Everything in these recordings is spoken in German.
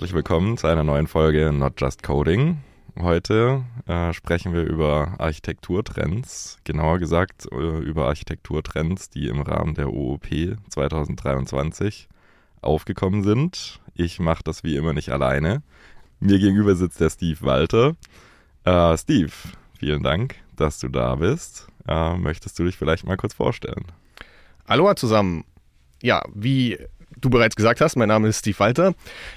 Herzlich willkommen zu einer neuen Folge Not Just Coding. Heute äh, sprechen wir über Architekturtrends, genauer gesagt äh, über Architekturtrends, die im Rahmen der OOP 2023 aufgekommen sind. Ich mache das wie immer nicht alleine. Mir gegenüber sitzt der Steve Walter. Äh, Steve, vielen Dank, dass du da bist. Äh, möchtest du dich vielleicht mal kurz vorstellen? Hallo zusammen. Ja, wie du bereits gesagt hast, mein Name ist Steve Walter.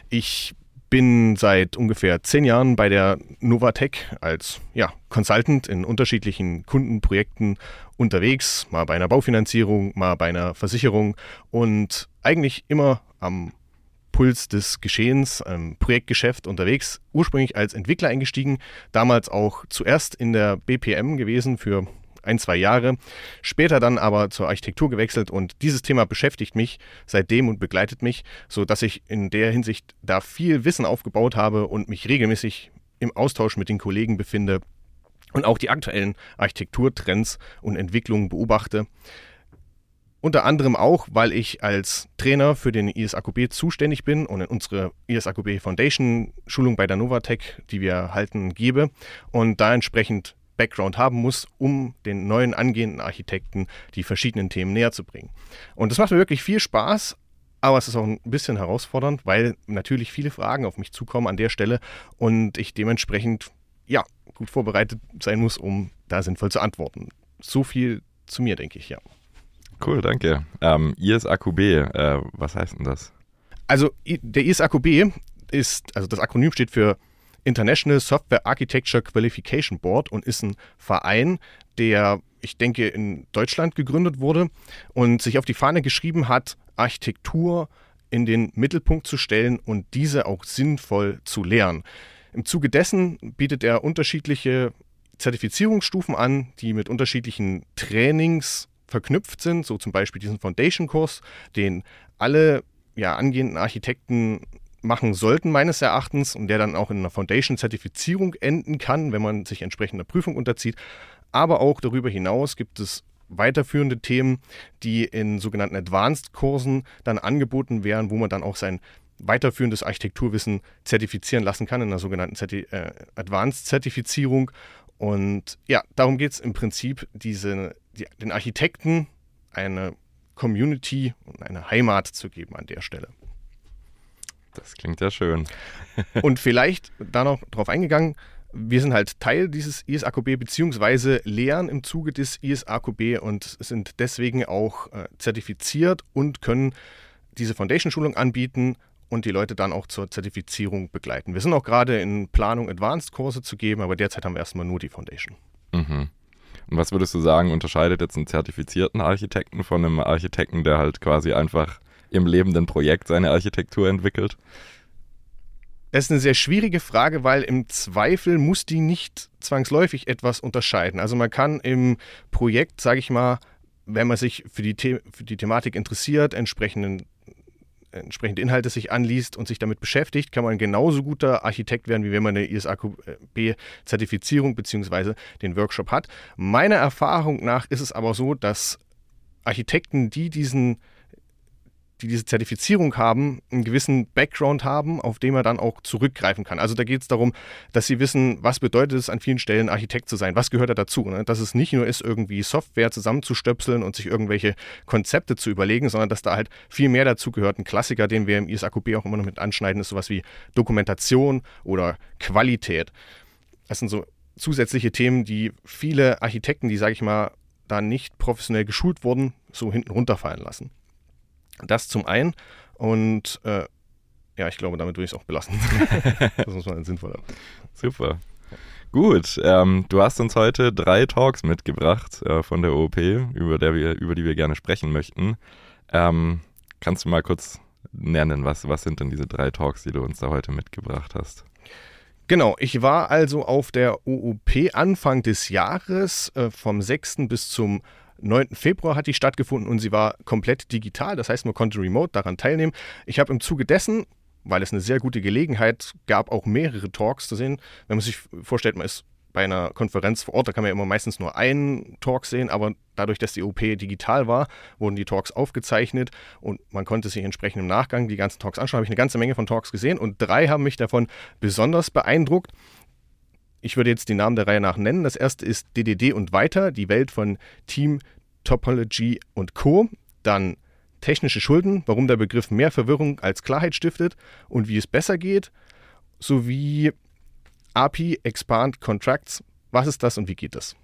Ich bin seit ungefähr zehn Jahren bei der Novatec als ja, Consultant in unterschiedlichen Kundenprojekten unterwegs, mal bei einer Baufinanzierung, mal bei einer Versicherung und eigentlich immer am Puls des Geschehens, im Projektgeschäft unterwegs, ursprünglich als Entwickler eingestiegen, damals auch zuerst in der BPM gewesen für ein, zwei Jahre. Später dann aber zur Architektur gewechselt und dieses Thema beschäftigt mich seitdem und begleitet mich, sodass ich in der Hinsicht da viel Wissen aufgebaut habe und mich regelmäßig im Austausch mit den Kollegen befinde und auch die aktuellen Architekturtrends und Entwicklungen beobachte. Unter anderem auch, weil ich als Trainer für den ISAQB zuständig bin und in unsere ISAQB Foundation Schulung bei der Novatec, die wir halten, gebe und da entsprechend Background haben muss, um den neuen angehenden Architekten die verschiedenen Themen näher zu bringen. Und das macht mir wirklich viel Spaß, aber es ist auch ein bisschen herausfordernd, weil natürlich viele Fragen auf mich zukommen an der Stelle und ich dementsprechend ja gut vorbereitet sein muss, um da sinnvoll zu antworten. So viel zu mir, denke ich, ja. Cool, danke. Ähm, ISAQB, äh, was heißt denn das? Also der ISAQB ist, also das Akronym steht für International Software Architecture Qualification Board und ist ein Verein, der, ich denke, in Deutschland gegründet wurde und sich auf die Fahne geschrieben hat, Architektur in den Mittelpunkt zu stellen und diese auch sinnvoll zu lehren. Im Zuge dessen bietet er unterschiedliche Zertifizierungsstufen an, die mit unterschiedlichen Trainings verknüpft sind, so zum Beispiel diesen Foundation-Kurs, den alle ja, angehenden Architekten machen sollten, meines Erachtens, und der dann auch in einer Foundation-Zertifizierung enden kann, wenn man sich entsprechender Prüfung unterzieht. Aber auch darüber hinaus gibt es weiterführende Themen, die in sogenannten Advanced-Kursen dann angeboten werden, wo man dann auch sein weiterführendes Architekturwissen zertifizieren lassen kann in einer sogenannten Zerti äh, Advanced-Zertifizierung. Und ja, darum geht es im Prinzip, diese, die, den Architekten eine Community und eine Heimat zu geben an der Stelle. Das klingt ja schön. und vielleicht da noch drauf eingegangen, wir sind halt Teil dieses ISAQB beziehungsweise lehren im Zuge des ISAQB und sind deswegen auch äh, zertifiziert und können diese Foundation-Schulung anbieten und die Leute dann auch zur Zertifizierung begleiten. Wir sind auch gerade in Planung, Advanced-Kurse zu geben, aber derzeit haben wir erstmal nur die Foundation. Mhm. Und was würdest du sagen, unterscheidet jetzt einen zertifizierten Architekten von einem Architekten, der halt quasi einfach im lebenden Projekt seine Architektur entwickelt? Das ist eine sehr schwierige Frage, weil im Zweifel muss die nicht zwangsläufig etwas unterscheiden. Also man kann im Projekt, sage ich mal, wenn man sich für die, The für die Thematik interessiert, entsprechenden entsprechende Inhalte sich anliest und sich damit beschäftigt, kann man genauso guter Architekt werden, wie wenn man eine ISAQB-Zertifizierung bzw. den Workshop hat. Meiner Erfahrung nach ist es aber so, dass Architekten, die diesen die diese Zertifizierung haben, einen gewissen Background haben, auf den man dann auch zurückgreifen kann. Also da geht es darum, dass sie wissen, was bedeutet es an vielen Stellen, Architekt zu sein, was gehört da dazu. Ne? Dass es nicht nur ist, irgendwie Software zusammenzustöpseln und sich irgendwelche Konzepte zu überlegen, sondern dass da halt viel mehr dazu gehört. Ein Klassiker, den wir im ISAQB auch immer noch mit anschneiden, ist sowas wie Dokumentation oder Qualität. Das sind so zusätzliche Themen, die viele Architekten, die, sage ich mal, da nicht professionell geschult wurden, so hinten runterfallen lassen. Das zum einen. Und äh, ja, ich glaube, damit würde ich es auch belassen. das muss man sinnvoller. Super. Gut, ähm, du hast uns heute drei Talks mitgebracht äh, von der OOP, über, der wir, über die wir gerne sprechen möchten. Ähm, kannst du mal kurz nennen. Was, was sind denn diese drei Talks, die du uns da heute mitgebracht hast? Genau, ich war also auf der OOP Anfang des Jahres, äh, vom 6. bis zum 9. Februar hat die stattgefunden und sie war komplett digital. Das heißt, man konnte remote daran teilnehmen. Ich habe im Zuge dessen, weil es eine sehr gute Gelegenheit gab, auch mehrere Talks zu sehen. Wenn man sich vorstellt, man ist bei einer Konferenz vor Ort, da kann man ja immer meistens nur einen Talk sehen, aber dadurch, dass die OP digital war, wurden die Talks aufgezeichnet und man konnte sich entsprechend im Nachgang die ganzen Talks anschauen. Habe ich eine ganze Menge von Talks gesehen und drei haben mich davon besonders beeindruckt. Ich würde jetzt die Namen der Reihe nach nennen. Das erste ist DDD und weiter, die Welt von Team Topology und Co. Dann technische Schulden, warum der Begriff mehr Verwirrung als Klarheit stiftet und wie es besser geht, sowie API Expand Contracts. Was ist das und wie geht das?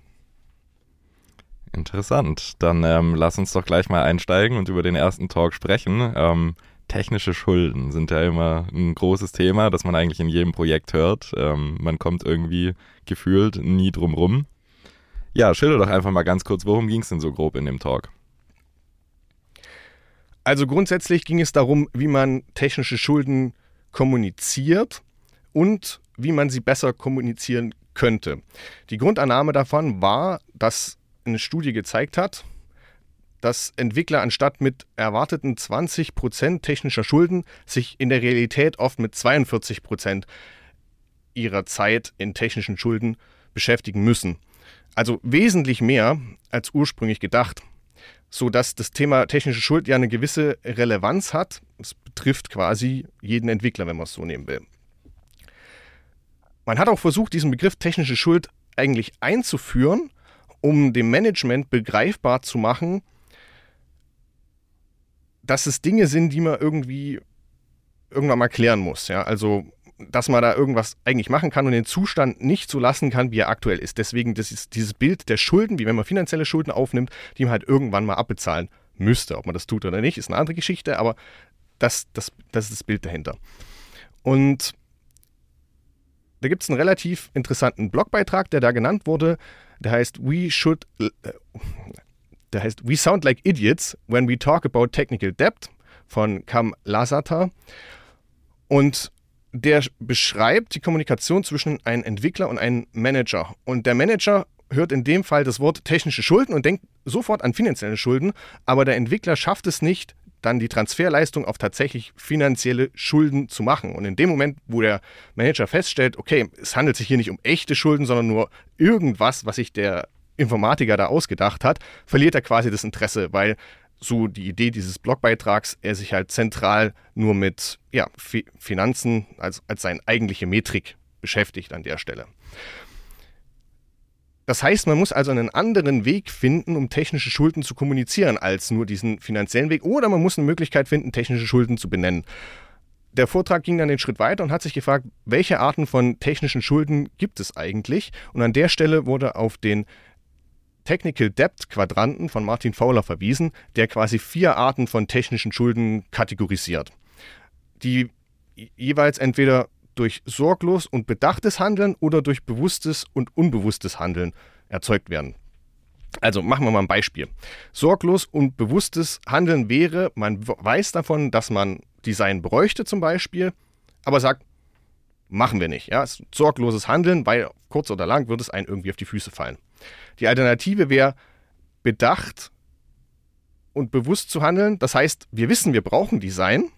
Interessant. Dann ähm, lass uns doch gleich mal einsteigen und über den ersten Talk sprechen. Ähm, technische Schulden sind ja immer ein großes Thema, das man eigentlich in jedem Projekt hört. Ähm, man kommt irgendwie gefühlt nie drum rum. Ja, schilder doch einfach mal ganz kurz, worum ging es denn so grob in dem Talk? Also grundsätzlich ging es darum, wie man technische Schulden kommuniziert und wie man sie besser kommunizieren könnte. Die Grundannahme davon war, dass eine Studie gezeigt hat, dass Entwickler anstatt mit erwarteten 20% technischer Schulden sich in der Realität oft mit 42% ihrer Zeit in technischen Schulden beschäftigen müssen. Also wesentlich mehr als ursprünglich gedacht, sodass das Thema technische Schuld ja eine gewisse Relevanz hat. Es betrifft quasi jeden Entwickler, wenn man es so nehmen will. Man hat auch versucht, diesen Begriff technische Schuld eigentlich einzuführen, um dem Management begreifbar zu machen, dass es Dinge sind, die man irgendwie irgendwann mal klären muss. Ja? Also, dass man da irgendwas eigentlich machen kann und den Zustand nicht so lassen kann, wie er aktuell ist. Deswegen ist dieses Bild der Schulden, wie wenn man finanzielle Schulden aufnimmt, die man halt irgendwann mal abbezahlen müsste. Ob man das tut oder nicht, ist eine andere Geschichte, aber das, das, das ist das Bild dahinter. Und da gibt es einen relativ interessanten Blogbeitrag, der da genannt wurde. Der heißt We should äh, der heißt We Sound Like Idiots When We Talk About Technical Debt von Kam Lasata. Und der beschreibt die Kommunikation zwischen einem Entwickler und einem Manager. Und der Manager hört in dem Fall das Wort technische Schulden und denkt sofort an finanzielle Schulden, aber der Entwickler schafft es nicht, dann die Transferleistung auf tatsächlich finanzielle Schulden zu machen. Und in dem Moment, wo der Manager feststellt, okay, es handelt sich hier nicht um echte Schulden, sondern nur irgendwas, was sich der Informatiker da ausgedacht hat, verliert er quasi das Interesse, weil so die Idee dieses Blogbeitrags, er sich halt zentral nur mit ja, Finanzen als, als seine eigentliche Metrik beschäftigt an der Stelle. Das heißt, man muss also einen anderen Weg finden, um technische Schulden zu kommunizieren, als nur diesen finanziellen Weg. Oder man muss eine Möglichkeit finden, technische Schulden zu benennen. Der Vortrag ging dann den Schritt weiter und hat sich gefragt, welche Arten von technischen Schulden gibt es eigentlich? Und an der Stelle wurde auf den Technical Debt Quadranten von Martin Fowler verwiesen, der quasi vier Arten von technischen Schulden kategorisiert, die jeweils entweder durch sorglos und bedachtes Handeln oder durch bewusstes und unbewusstes Handeln erzeugt werden. Also machen wir mal ein Beispiel. Sorglos und bewusstes Handeln wäre, man weiß davon, dass man Design bräuchte zum Beispiel, aber sagt, machen wir nicht. Ja, es ist sorgloses Handeln, weil kurz oder lang wird es einen irgendwie auf die Füße fallen. Die Alternative wäre bedacht und bewusst zu handeln. Das heißt, wir wissen, wir brauchen Design,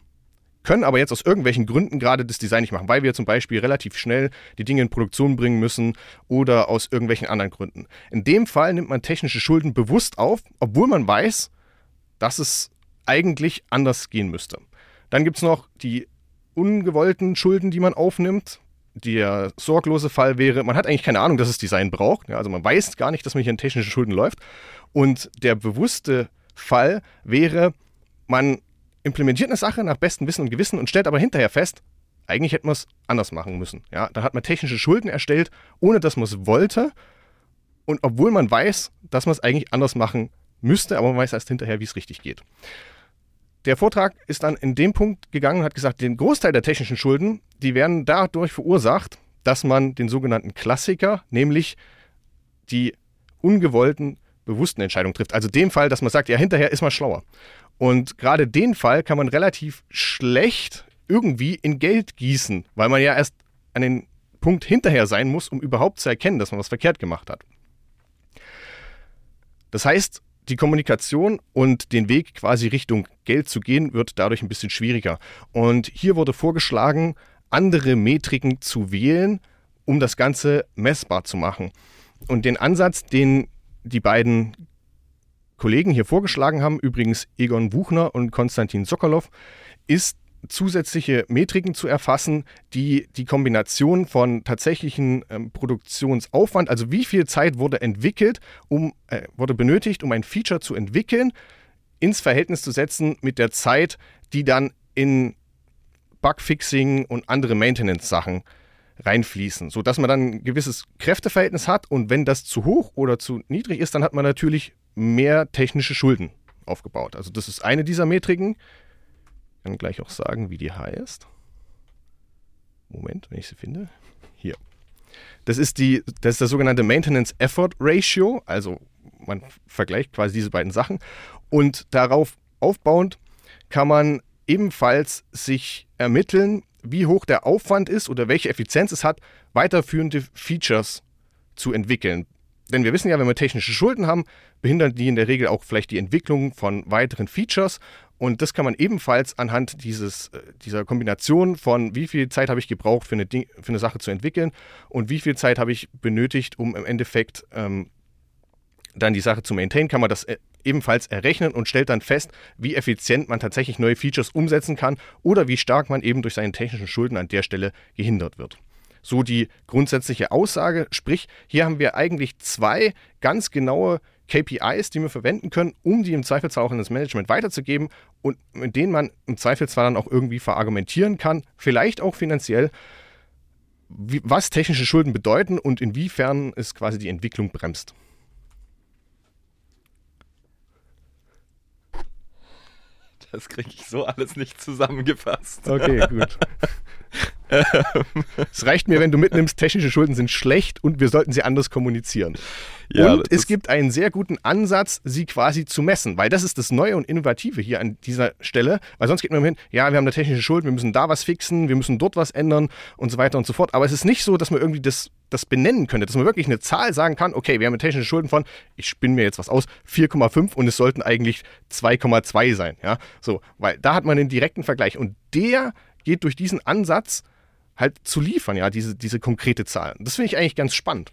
können aber jetzt aus irgendwelchen Gründen gerade das Design nicht machen, weil wir zum Beispiel relativ schnell die Dinge in Produktion bringen müssen oder aus irgendwelchen anderen Gründen. In dem Fall nimmt man technische Schulden bewusst auf, obwohl man weiß, dass es eigentlich anders gehen müsste. Dann gibt es noch die ungewollten Schulden, die man aufnimmt. Der sorglose Fall wäre, man hat eigentlich keine Ahnung, dass es Design braucht. Ja, also man weiß gar nicht, dass man hier in technische Schulden läuft. Und der bewusste Fall wäre, man implementiert eine Sache nach bestem Wissen und Gewissen und stellt aber hinterher fest, eigentlich hätte man es anders machen müssen. Ja, dann hat man technische Schulden erstellt, ohne dass man es wollte. Und obwohl man weiß, dass man es eigentlich anders machen müsste, aber man weiß erst hinterher, wie es richtig geht der Vortrag ist dann in dem Punkt gegangen und hat gesagt, den Großteil der technischen Schulden, die werden dadurch verursacht, dass man den sogenannten Klassiker, nämlich die ungewollten bewussten Entscheidungen trifft. Also dem Fall, dass man sagt, ja, hinterher ist man schlauer. Und gerade den Fall kann man relativ schlecht irgendwie in Geld gießen, weil man ja erst an den Punkt hinterher sein muss, um überhaupt zu erkennen, dass man was verkehrt gemacht hat. Das heißt, die Kommunikation und den Weg quasi Richtung Geld zu gehen, wird dadurch ein bisschen schwieriger. Und hier wurde vorgeschlagen, andere Metriken zu wählen, um das Ganze messbar zu machen. Und den Ansatz, den die beiden Kollegen hier vorgeschlagen haben, übrigens Egon Buchner und Konstantin Sokolov, ist zusätzliche Metriken zu erfassen, die die Kombination von tatsächlichen ähm, Produktionsaufwand, also wie viel Zeit wurde entwickelt, um, äh, wurde benötigt, um ein Feature zu entwickeln, ins Verhältnis zu setzen mit der Zeit, die dann in Bugfixing und andere Maintenance-Sachen reinfließen, sodass man dann ein gewisses Kräfteverhältnis hat und wenn das zu hoch oder zu niedrig ist, dann hat man natürlich mehr technische Schulden aufgebaut. Also das ist eine dieser Metriken. Ich kann gleich auch sagen, wie die heißt. Moment, wenn ich sie finde. Hier. Das ist, die, das ist das sogenannte Maintenance Effort Ratio. Also man vergleicht quasi diese beiden Sachen. Und darauf aufbauend kann man ebenfalls sich ermitteln, wie hoch der Aufwand ist oder welche Effizienz es hat, weiterführende Features zu entwickeln. Denn wir wissen ja, wenn wir technische Schulden haben, behindern die in der Regel auch vielleicht die Entwicklung von weiteren Features. Und das kann man ebenfalls anhand dieses, äh, dieser Kombination von wie viel Zeit habe ich gebraucht für eine, Ding, für eine Sache zu entwickeln und wie viel Zeit habe ich benötigt, um im Endeffekt ähm, dann die Sache zu maintainen, kann man das äh, ebenfalls errechnen und stellt dann fest, wie effizient man tatsächlich neue Features umsetzen kann oder wie stark man eben durch seine technischen Schulden an der Stelle gehindert wird. So die grundsätzliche Aussage, sprich, hier haben wir eigentlich zwei ganz genaue KPIs, die wir verwenden können, um die im Zweifelsfall auch in das Management weiterzugeben und mit denen man im Zweifelsfall dann auch irgendwie verargumentieren kann, vielleicht auch finanziell, wie, was technische Schulden bedeuten und inwiefern es quasi die Entwicklung bremst. Das kriege ich so alles nicht zusammengefasst. Okay, gut. es reicht mir, wenn du mitnimmst, technische Schulden sind schlecht und wir sollten sie anders kommunizieren. Ja, und es gibt einen sehr guten Ansatz, sie quasi zu messen, weil das ist das Neue und Innovative hier an dieser Stelle, weil sonst geht man hin, ja, wir haben eine technische Schuld, wir müssen da was fixen, wir müssen dort was ändern und so weiter und so fort. Aber es ist nicht so, dass man irgendwie das, das benennen könnte, dass man wirklich eine Zahl sagen kann, okay, wir haben eine technische Schulden von, ich spinne mir jetzt was aus, 4,5 und es sollten eigentlich 2,2 sein. Ja, so, weil da hat man den direkten Vergleich und der geht durch diesen Ansatz halt zu liefern, ja, diese, diese konkrete Zahl. Das finde ich eigentlich ganz spannend.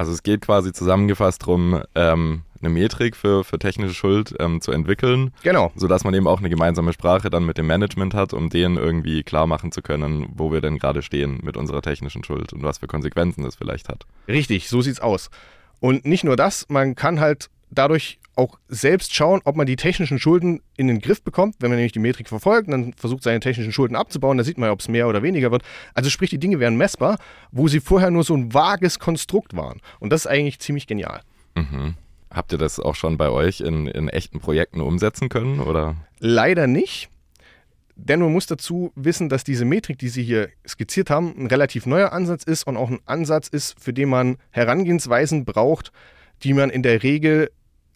Also es geht quasi zusammengefasst darum, ähm, eine Metrik für, für technische Schuld ähm, zu entwickeln. Genau. Sodass man eben auch eine gemeinsame Sprache dann mit dem Management hat, um denen irgendwie klar machen zu können, wo wir denn gerade stehen mit unserer technischen Schuld und was für Konsequenzen das vielleicht hat. Richtig, so sieht's aus. Und nicht nur das, man kann halt dadurch auch selbst schauen, ob man die technischen Schulden in den Griff bekommt. Wenn man nämlich die Metrik verfolgt, dann versucht seine technischen Schulden abzubauen, da sieht man ja, ob es mehr oder weniger wird. Also sprich, die Dinge werden messbar, wo sie vorher nur so ein vages Konstrukt waren. Und das ist eigentlich ziemlich genial. Mhm. Habt ihr das auch schon bei euch in, in echten Projekten umsetzen können? Oder? Leider nicht. Denn man muss dazu wissen, dass diese Metrik, die Sie hier skizziert haben, ein relativ neuer Ansatz ist und auch ein Ansatz ist, für den man Herangehensweisen braucht, die man in der Regel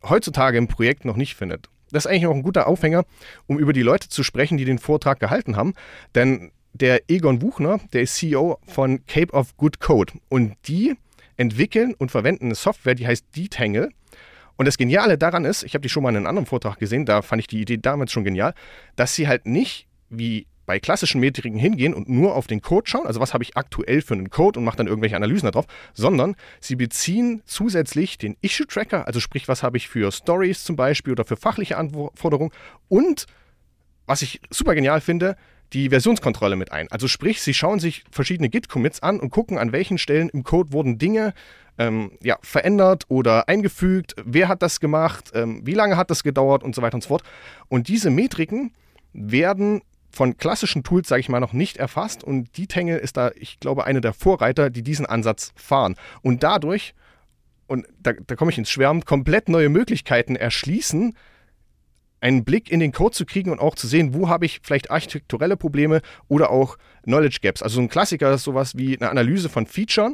heutzutage im Projekt noch nicht findet. Das ist eigentlich auch ein guter Aufhänger, um über die Leute zu sprechen, die den Vortrag gehalten haben. Denn der Egon Buchner, der ist CEO von Cape of Good Code. Und die entwickeln und verwenden eine Software, die heißt Detangle. Und das Geniale daran ist, ich habe die schon mal in einem anderen Vortrag gesehen, da fand ich die Idee damals schon genial, dass sie halt nicht wie bei klassischen Metriken hingehen und nur auf den Code schauen, also was habe ich aktuell für einen Code und mache dann irgendwelche Analysen darauf, sondern sie beziehen zusätzlich den Issue-Tracker, also sprich, was habe ich für Stories zum Beispiel oder für fachliche Anforderungen und, was ich super genial finde, die Versionskontrolle mit ein. Also sprich, sie schauen sich verschiedene Git-Commits an und gucken, an welchen Stellen im Code wurden Dinge ähm, ja, verändert oder eingefügt, wer hat das gemacht, ähm, wie lange hat das gedauert und so weiter und so fort. Und diese Metriken werden von klassischen Tools, sage ich mal, noch nicht erfasst. Und die Tangle ist da, ich glaube, eine der Vorreiter, die diesen Ansatz fahren. Und dadurch, und da, da komme ich ins Schwärmen, komplett neue Möglichkeiten erschließen, einen Blick in den Code zu kriegen und auch zu sehen, wo habe ich vielleicht architekturelle Probleme oder auch Knowledge Gaps. Also ein Klassiker ist sowas wie eine Analyse von Features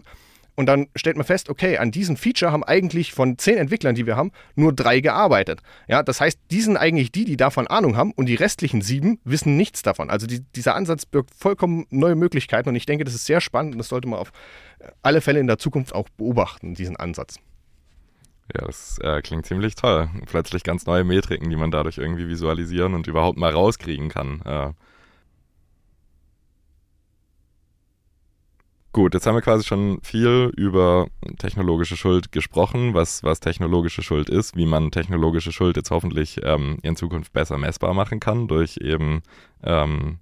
Und dann stellt man fest, okay, an diesem Feature haben eigentlich von zehn Entwicklern, die wir haben, nur drei gearbeitet. Ja, das heißt, die sind eigentlich die, die davon Ahnung haben und die restlichen sieben wissen nichts davon. Also die, dieser Ansatz birgt vollkommen neue Möglichkeiten und ich denke, das ist sehr spannend und das sollte man auf alle Fälle in der Zukunft auch beobachten, diesen Ansatz. Ja, das äh, klingt ziemlich toll. Plötzlich ganz neue Metriken, die man dadurch irgendwie visualisieren und überhaupt mal rauskriegen kann. Äh, Gut, jetzt haben wir quasi schon viel über technologische Schuld gesprochen, was, was technologische Schuld ist, wie man technologische Schuld jetzt hoffentlich ähm, in Zukunft besser messbar machen kann durch eben ähm,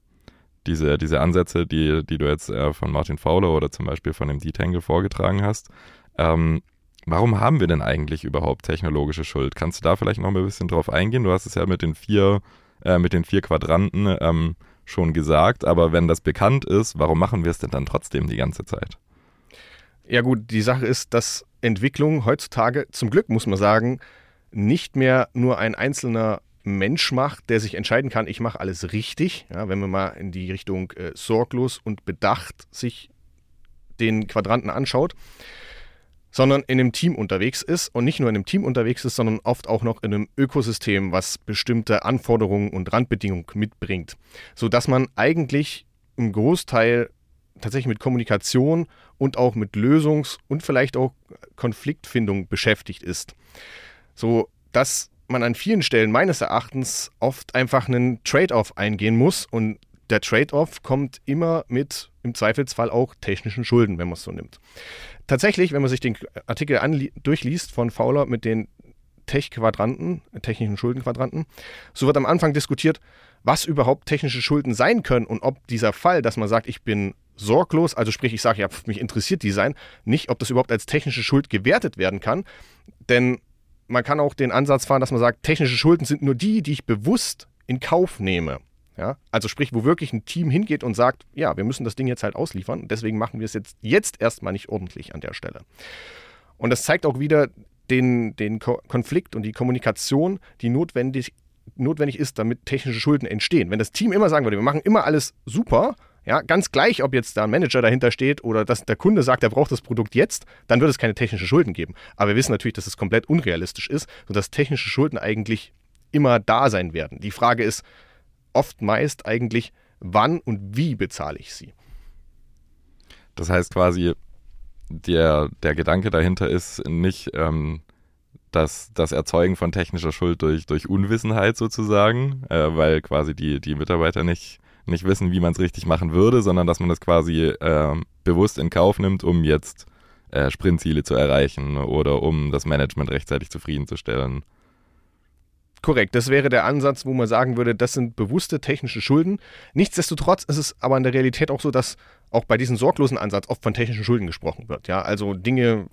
diese, diese Ansätze, die, die du jetzt äh, von Martin Fowler oder zum Beispiel von dem Detangle vorgetragen hast. Ähm, warum haben wir denn eigentlich überhaupt technologische Schuld? Kannst du da vielleicht noch mal ein bisschen drauf eingehen? Du hast es ja mit den vier, äh, mit den vier Quadranten ähm, schon gesagt, aber wenn das bekannt ist, warum machen wir es denn dann trotzdem die ganze Zeit? Ja gut, die Sache ist, dass Entwicklung heutzutage, zum Glück muss man sagen, nicht mehr nur ein einzelner Mensch macht, der sich entscheiden kann, ich mache alles richtig. Ja, wenn man mal in die Richtung äh, sorglos und bedacht sich den Quadranten anschaut, sondern in einem Team unterwegs ist und nicht nur in einem Team unterwegs ist, sondern oft auch noch in einem Ökosystem, was bestimmte Anforderungen und Randbedingungen mitbringt, sodass man eigentlich im Großteil tatsächlich mit Kommunikation und auch mit Lösungs- und vielleicht auch Konfliktfindung beschäftigt ist. So dass man an vielen Stellen meines Erachtens oft einfach einen Trade-off eingehen muss und der Trade-off kommt immer mit im Zweifelsfall auch technischen Schulden, wenn man es so nimmt tatsächlich, wenn man sich den Artikel durchliest von Fowler mit den Tech-Quadranten, technischen Schuldenquadranten, so wird am Anfang diskutiert, was überhaupt technische Schulden sein können und ob dieser Fall, dass man sagt, ich bin sorglos, also sprich, ich sage, ja, mich interessiert Design, nicht, ob das überhaupt als technische Schuld gewertet werden kann. Denn man kann auch den Ansatz fahren, dass man sagt, technische Schulden sind nur die, die ich bewusst in Kauf nehme. Ja? Also sprich, wo wirklich ein Team hingeht und sagt, ja, wir müssen das Ding jetzt halt ausliefern, deswegen machen wir es jetzt, jetzt erstmal nicht ordentlich an der Stelle. Und das zeigt auch wieder den, den Ko Konflikt und die Kommunikation, die notwendig, notwendig ist, damit technische Schulden entstehen. Wenn das Team immer sagen würde, wir machen immer alles super, ja, ganz gleich, ob jetzt da ein Manager dahinter steht oder dass der Kunde sagt, er braucht das Produkt jetzt, dann wird es keine technische Schulden geben. Aber wir wissen natürlich, dass es komplett unrealistisch ist, sodass technische Schulden eigentlich immer da sein werden. Die Frage ist, oft meist eigentlich, wann und wie bezahle ich sie. Das heißt quasi, der, der Gedanke dahinter ist nicht ähm, das, das Erzeugen von technischer Schuld durch, durch Unwissenheit sozusagen, äh, weil quasi die, die Mitarbeiter nicht, nicht wissen, wie man es richtig machen würde, sondern dass man das quasi äh, bewusst in Kauf nimmt, um jetzt äh, Sprintziele zu erreichen oder um das Management rechtzeitig zufriedenzustellen. Korrekt, das wäre der Ansatz, wo man sagen würde, das sind bewusste technische Schulden. Nichtsdestotrotz ist es aber in der Realität auch so, dass auch bei diesem sorglosen Ansatz oft von technischen Schulden gesprochen wird. Ja, also Dinge,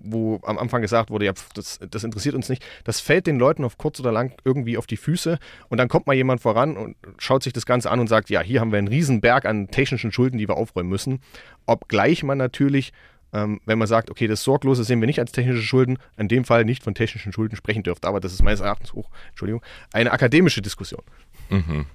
wo am Anfang gesagt wurde, ja, das, das interessiert uns nicht, das fällt den Leuten auf kurz oder lang irgendwie auf die Füße und dann kommt mal jemand voran und schaut sich das Ganze an und sagt, ja, hier haben wir einen Berg an technischen Schulden, die wir aufräumen müssen. Obgleich man natürlich ähm, wenn man sagt, okay, das Sorglose sehen wir nicht als technische Schulden, in dem Fall nicht von technischen Schulden sprechen dürfte. Aber das ist meines Erachtens hoch, Entschuldigung, eine akademische Diskussion. Mhm.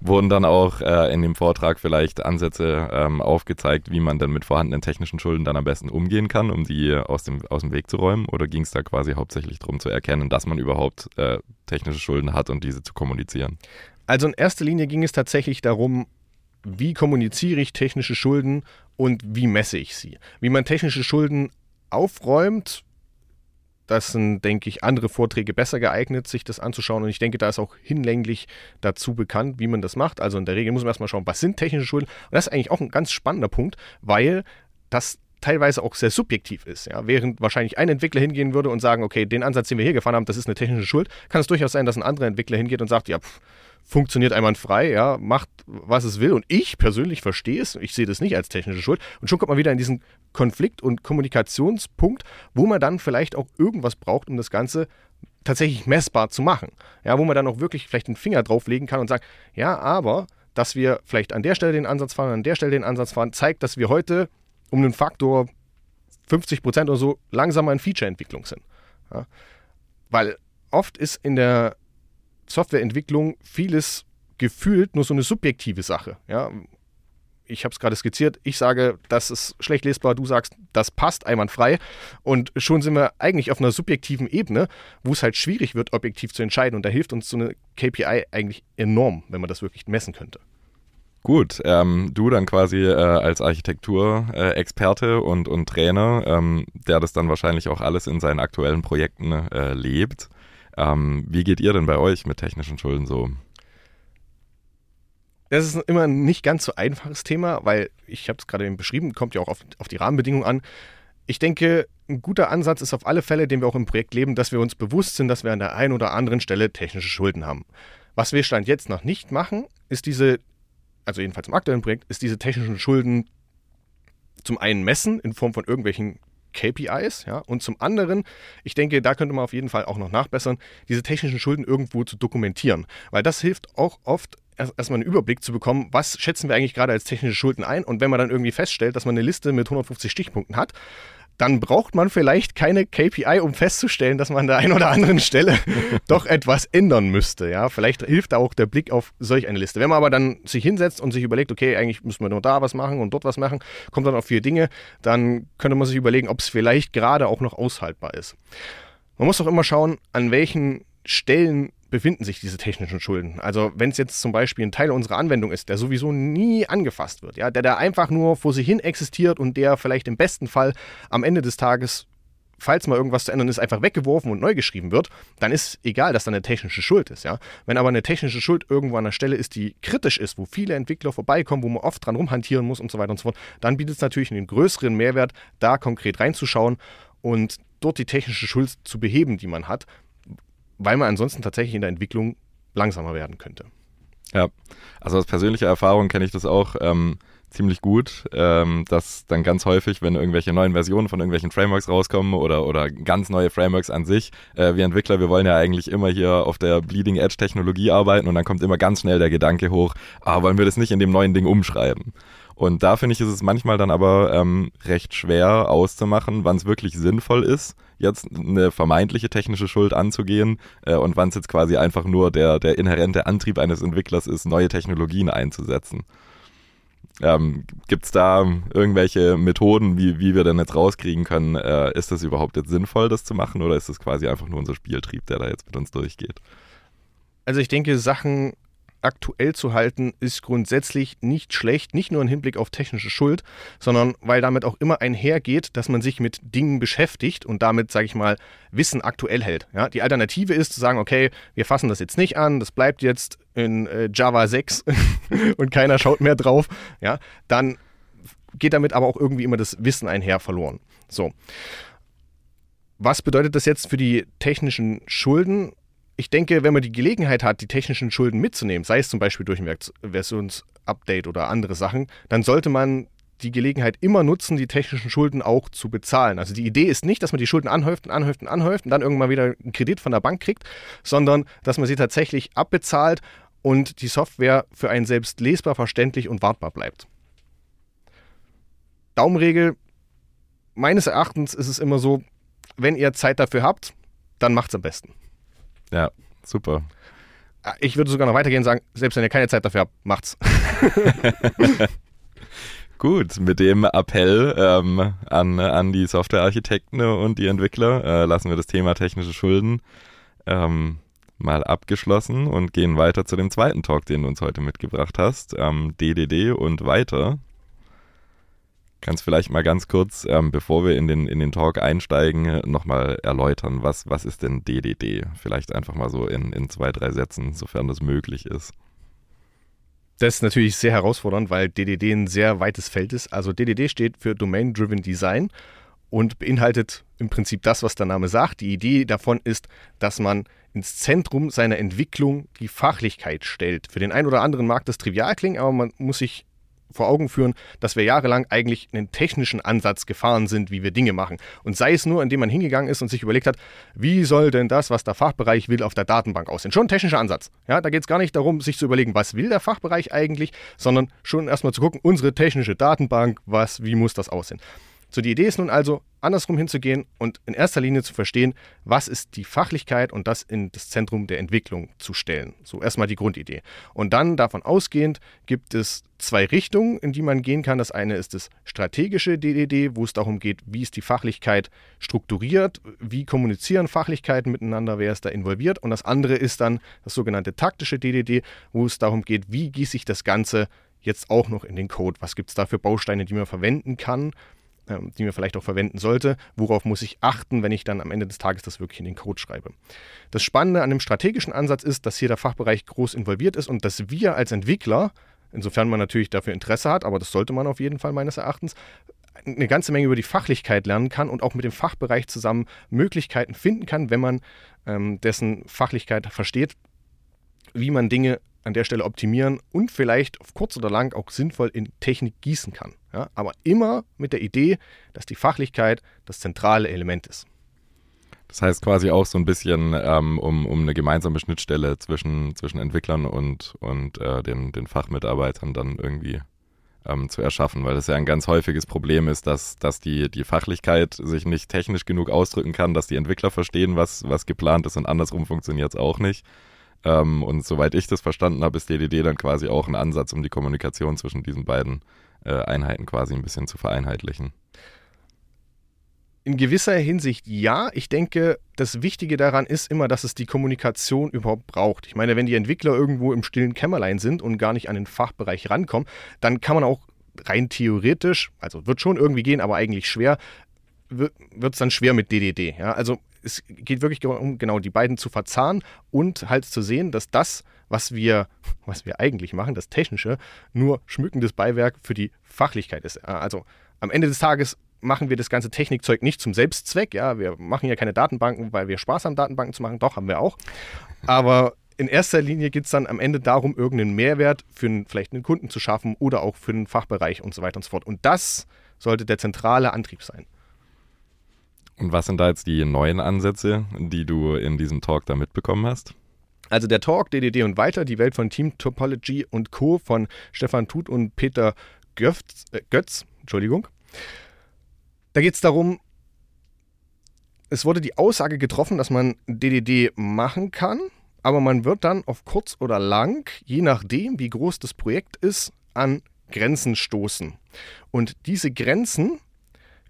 Wurden dann auch äh, in dem Vortrag vielleicht Ansätze ähm, aufgezeigt, wie man dann mit vorhandenen technischen Schulden dann am besten umgehen kann, um die aus dem, aus dem Weg zu räumen? Oder ging es da quasi hauptsächlich darum zu erkennen, dass man überhaupt äh, technische Schulden hat und diese zu kommunizieren? Also in erster Linie ging es tatsächlich darum, wie kommuniziere ich technische Schulden und wie messe ich sie. Wie man technische Schulden aufräumt, das sind, denke ich, andere Vorträge besser geeignet, sich das anzuschauen. Und ich denke, da ist auch hinlänglich dazu bekannt, wie man das macht. Also in der Regel muss man erstmal schauen, was sind technische Schulden. Und das ist eigentlich auch ein ganz spannender Punkt, weil das teilweise auch sehr subjektiv ist. Ja? Während wahrscheinlich ein Entwickler hingehen würde und sagen, okay, den Ansatz, den wir hier gefahren haben, das ist eine technische Schuld, kann es durchaus sein, dass ein anderer Entwickler hingeht und sagt, ja, pff, funktioniert einwandfrei, ja, macht, was es will. Und ich persönlich verstehe es, ich sehe das nicht als technische Schuld. Und schon kommt man wieder in diesen Konflikt- und Kommunikationspunkt, wo man dann vielleicht auch irgendwas braucht, um das Ganze tatsächlich messbar zu machen. Ja, wo man dann auch wirklich vielleicht den Finger drauflegen kann und sagt, ja, aber dass wir vielleicht an der Stelle den Ansatz fahren, an der Stelle den Ansatz fahren, zeigt, dass wir heute um einen Faktor 50 Prozent oder so langsamer in Feature-Entwicklung sind. Ja, weil oft ist in der Softwareentwicklung vieles gefühlt nur so eine subjektive Sache. Ja? ich habe es gerade skizziert, ich sage, das ist schlecht lesbar, du sagst, das passt einwandfrei. Und schon sind wir eigentlich auf einer subjektiven Ebene, wo es halt schwierig wird, objektiv zu entscheiden. Und da hilft uns so eine KPI eigentlich enorm, wenn man das wirklich messen könnte. Gut, ähm, du dann quasi äh, als Architekturexperte äh, und, und Trainer, ähm, der das dann wahrscheinlich auch alles in seinen aktuellen Projekten äh, lebt. Ähm, wie geht ihr denn bei euch mit technischen Schulden so? Das ist immer ein nicht ganz so einfaches Thema, weil ich habe es gerade eben beschrieben, kommt ja auch auf, auf die Rahmenbedingungen an. Ich denke, ein guter Ansatz ist auf alle Fälle, den wir auch im Projekt leben, dass wir uns bewusst sind, dass wir an der einen oder anderen Stelle technische Schulden haben. Was wir Stand jetzt noch nicht machen, ist diese, also jedenfalls im aktuellen Projekt, ist diese technischen Schulden zum einen messen in Form von irgendwelchen KPIs, ja, und zum anderen, ich denke, da könnte man auf jeden Fall auch noch nachbessern, diese technischen Schulden irgendwo zu dokumentieren, weil das hilft auch oft erstmal einen Überblick zu bekommen, was schätzen wir eigentlich gerade als technische Schulden ein? Und wenn man dann irgendwie feststellt, dass man eine Liste mit 150 Stichpunkten hat, dann braucht man vielleicht keine KPI, um festzustellen, dass man an der einen oder anderen Stelle doch etwas ändern müsste. Ja, vielleicht hilft auch der Blick auf solch eine Liste. Wenn man aber dann sich hinsetzt und sich überlegt, okay, eigentlich müssen wir nur da was machen und dort was machen, kommt dann auf vier Dinge, dann könnte man sich überlegen, ob es vielleicht gerade auch noch aushaltbar ist. Man muss auch immer schauen, an welchen Stellen befinden sich diese technischen Schulden. Also wenn es jetzt zum Beispiel ein Teil unserer Anwendung ist, der sowieso nie angefasst wird, ja, der da einfach nur vor sich hin existiert und der vielleicht im besten Fall am Ende des Tages, falls mal irgendwas zu ändern ist, einfach weggeworfen und neu geschrieben wird, dann ist egal, dass da eine technische Schuld ist, ja. Wenn aber eine technische Schuld irgendwo an der Stelle ist, die kritisch ist, wo viele Entwickler vorbeikommen, wo man oft dran rumhantieren muss und so weiter und so fort, dann bietet es natürlich einen größeren Mehrwert, da konkret reinzuschauen und dort die technische Schuld zu beheben, die man hat, weil man ansonsten tatsächlich in der Entwicklung langsamer werden könnte. Ja, also aus persönlicher Erfahrung kenne ich das auch ähm, ziemlich gut, ähm, dass dann ganz häufig, wenn irgendwelche neuen Versionen von irgendwelchen Frameworks rauskommen oder, oder ganz neue Frameworks an sich, äh, wir Entwickler, wir wollen ja eigentlich immer hier auf der Bleeding Edge Technologie arbeiten und dann kommt immer ganz schnell der Gedanke hoch, ah, wollen wir das nicht in dem neuen Ding umschreiben? Und da finde ich, ist es manchmal dann aber ähm, recht schwer auszumachen, wann es wirklich sinnvoll ist, jetzt eine vermeintliche technische Schuld anzugehen äh, und wann es jetzt quasi einfach nur der, der inhärente Antrieb eines Entwicklers ist, neue Technologien einzusetzen. Ähm, Gibt es da irgendwelche Methoden, wie, wie wir denn jetzt rauskriegen können, äh, ist das überhaupt jetzt sinnvoll, das zu machen oder ist das quasi einfach nur unser Spieltrieb, der da jetzt mit uns durchgeht? Also ich denke, Sachen aktuell zu halten, ist grundsätzlich nicht schlecht, nicht nur im Hinblick auf technische Schuld, sondern weil damit auch immer einhergeht, dass man sich mit Dingen beschäftigt und damit, sage ich mal, Wissen aktuell hält. Ja, die Alternative ist zu sagen, okay, wir fassen das jetzt nicht an, das bleibt jetzt in äh, Java 6 und keiner schaut mehr drauf. Ja, dann geht damit aber auch irgendwie immer das Wissen einher verloren. So. Was bedeutet das jetzt für die technischen Schulden? Ich denke, wenn man die Gelegenheit hat, die technischen Schulden mitzunehmen, sei es zum Beispiel durch ein Versionsupdate oder andere Sachen, dann sollte man die Gelegenheit immer nutzen, die technischen Schulden auch zu bezahlen. Also die Idee ist nicht, dass man die Schulden anhäuft und anhäuft und anhäuft und dann irgendwann wieder einen Kredit von der Bank kriegt, sondern dass man sie tatsächlich abbezahlt und die Software für einen selbst lesbar, verständlich und wartbar bleibt. Daumenregel, meines Erachtens ist es immer so, wenn ihr Zeit dafür habt, dann macht es am besten. Ja, super. Ah, ich würde sogar noch weitergehen und sagen, selbst wenn ihr keine Zeit dafür habt, macht's. Gut, mit dem Appell ähm, an, an die Softwarearchitekten und die Entwickler äh, lassen wir das Thema technische Schulden ähm, mal abgeschlossen und gehen weiter zu dem zweiten Talk, den du uns heute mitgebracht hast, ähm, DDD und weiter. Kannst vielleicht mal ganz kurz, ähm, bevor wir in den, in den Talk einsteigen, nochmal erläutern, was, was ist denn DDD? Vielleicht einfach mal so in, in zwei, drei Sätzen, sofern das möglich ist. Das ist natürlich sehr herausfordernd, weil DDD ein sehr weites Feld ist. Also DDD steht für Domain Driven Design und beinhaltet im Prinzip das, was der Name sagt. Die Idee davon ist, dass man ins Zentrum seiner Entwicklung die Fachlichkeit stellt. Für den einen oder anderen mag das trivial klingen, aber man muss sich vor Augen führen, dass wir jahrelang eigentlich einen technischen Ansatz gefahren sind, wie wir Dinge machen. Und sei es nur, indem man hingegangen ist und sich überlegt hat, wie soll denn das, was der Fachbereich will, auf der Datenbank aussehen? Schon ein technischer Ansatz. Ja, da geht es gar nicht darum, sich zu überlegen, was will der Fachbereich eigentlich, sondern schon erstmal zu gucken, unsere technische Datenbank, was, wie muss das aussehen? So, die Idee ist nun also, andersrum hinzugehen und in erster Linie zu verstehen, was ist die Fachlichkeit und das in das Zentrum der Entwicklung zu stellen. So erstmal die Grundidee. Und dann davon ausgehend gibt es zwei Richtungen, in die man gehen kann. Das eine ist das strategische DDD, wo es darum geht, wie ist die Fachlichkeit strukturiert, wie kommunizieren Fachlichkeiten miteinander, wer ist da involviert. Und das andere ist dann das sogenannte taktische DDD, wo es darum geht, wie gieße ich das Ganze jetzt auch noch in den Code. Was gibt es da für Bausteine, die man verwenden kann? Ähm, die man vielleicht auch verwenden sollte. Worauf muss ich achten, wenn ich dann am Ende des Tages das wirklich in den Code schreibe? Das Spannende an dem strategischen Ansatz ist, dass hier der Fachbereich groß involviert ist und dass wir als Entwickler, insofern man natürlich dafür Interesse hat, aber das sollte man auf jeden Fall meines Erachtens, eine ganze Menge über die Fachlichkeit lernen kann und auch mit dem Fachbereich zusammen Möglichkeiten finden kann, wenn man ähm, dessen Fachlichkeit versteht, wie man Dinge an der Stelle optimieren und vielleicht auf kurz oder lang auch sinnvoll in Technik gießen kann. Ja, aber immer mit der Idee, dass die Fachlichkeit das zentrale Element ist. Das heißt quasi auch so ein bisschen ähm, um, um eine gemeinsame Schnittstelle zwischen, zwischen Entwicklern und, und äh, den, den Fachmitarbeitern dann irgendwie ähm, zu erschaffen, weil das ja ein ganz häufiges Problem ist, dass, dass die, die Fachlichkeit sich nicht technisch genug ausdrücken kann, dass die Entwickler verstehen, was, was geplant ist und andersrum funktioniert es auch nicht. Ähm, und soweit ich das verstanden habe, ist DDD dann quasi auch ein Ansatz, um die Kommunikation zwischen diesen beiden äh, Einheiten quasi ein bisschen zu vereinheitlichen. In gewisser Hinsicht ja. Ich denke, das Wichtige daran ist immer, dass es die Kommunikation überhaupt braucht. Ich meine, wenn die Entwickler irgendwo im stillen Kämmerlein sind und gar nicht an den Fachbereich rankommen, dann kann man auch rein theoretisch, also wird schon irgendwie gehen, aber eigentlich schwer, wird es dann schwer mit DDD. Ja? Also es geht wirklich darum, genau die beiden zu verzahnen und halt zu sehen, dass das, was wir, was wir eigentlich machen, das Technische, nur schmückendes Beiwerk für die Fachlichkeit ist. Also am Ende des Tages machen wir das ganze Technikzeug nicht zum Selbstzweck. Ja, wir machen ja keine Datenbanken, weil wir Spaß haben, Datenbanken zu machen. Doch, haben wir auch. Aber in erster Linie geht es dann am Ende darum, irgendeinen Mehrwert für einen, vielleicht einen Kunden zu schaffen oder auch für einen Fachbereich und so weiter und so fort. Und das sollte der zentrale Antrieb sein. Und was sind da jetzt die neuen Ansätze, die du in diesem Talk da mitbekommen hast? Also der Talk DDD und weiter, die Welt von Team Topology und Co. von Stefan Tut und Peter Götz, äh, Götz Entschuldigung. Da geht es darum, es wurde die Aussage getroffen, dass man DDD machen kann, aber man wird dann auf kurz oder lang, je nachdem, wie groß das Projekt ist, an Grenzen stoßen. Und diese Grenzen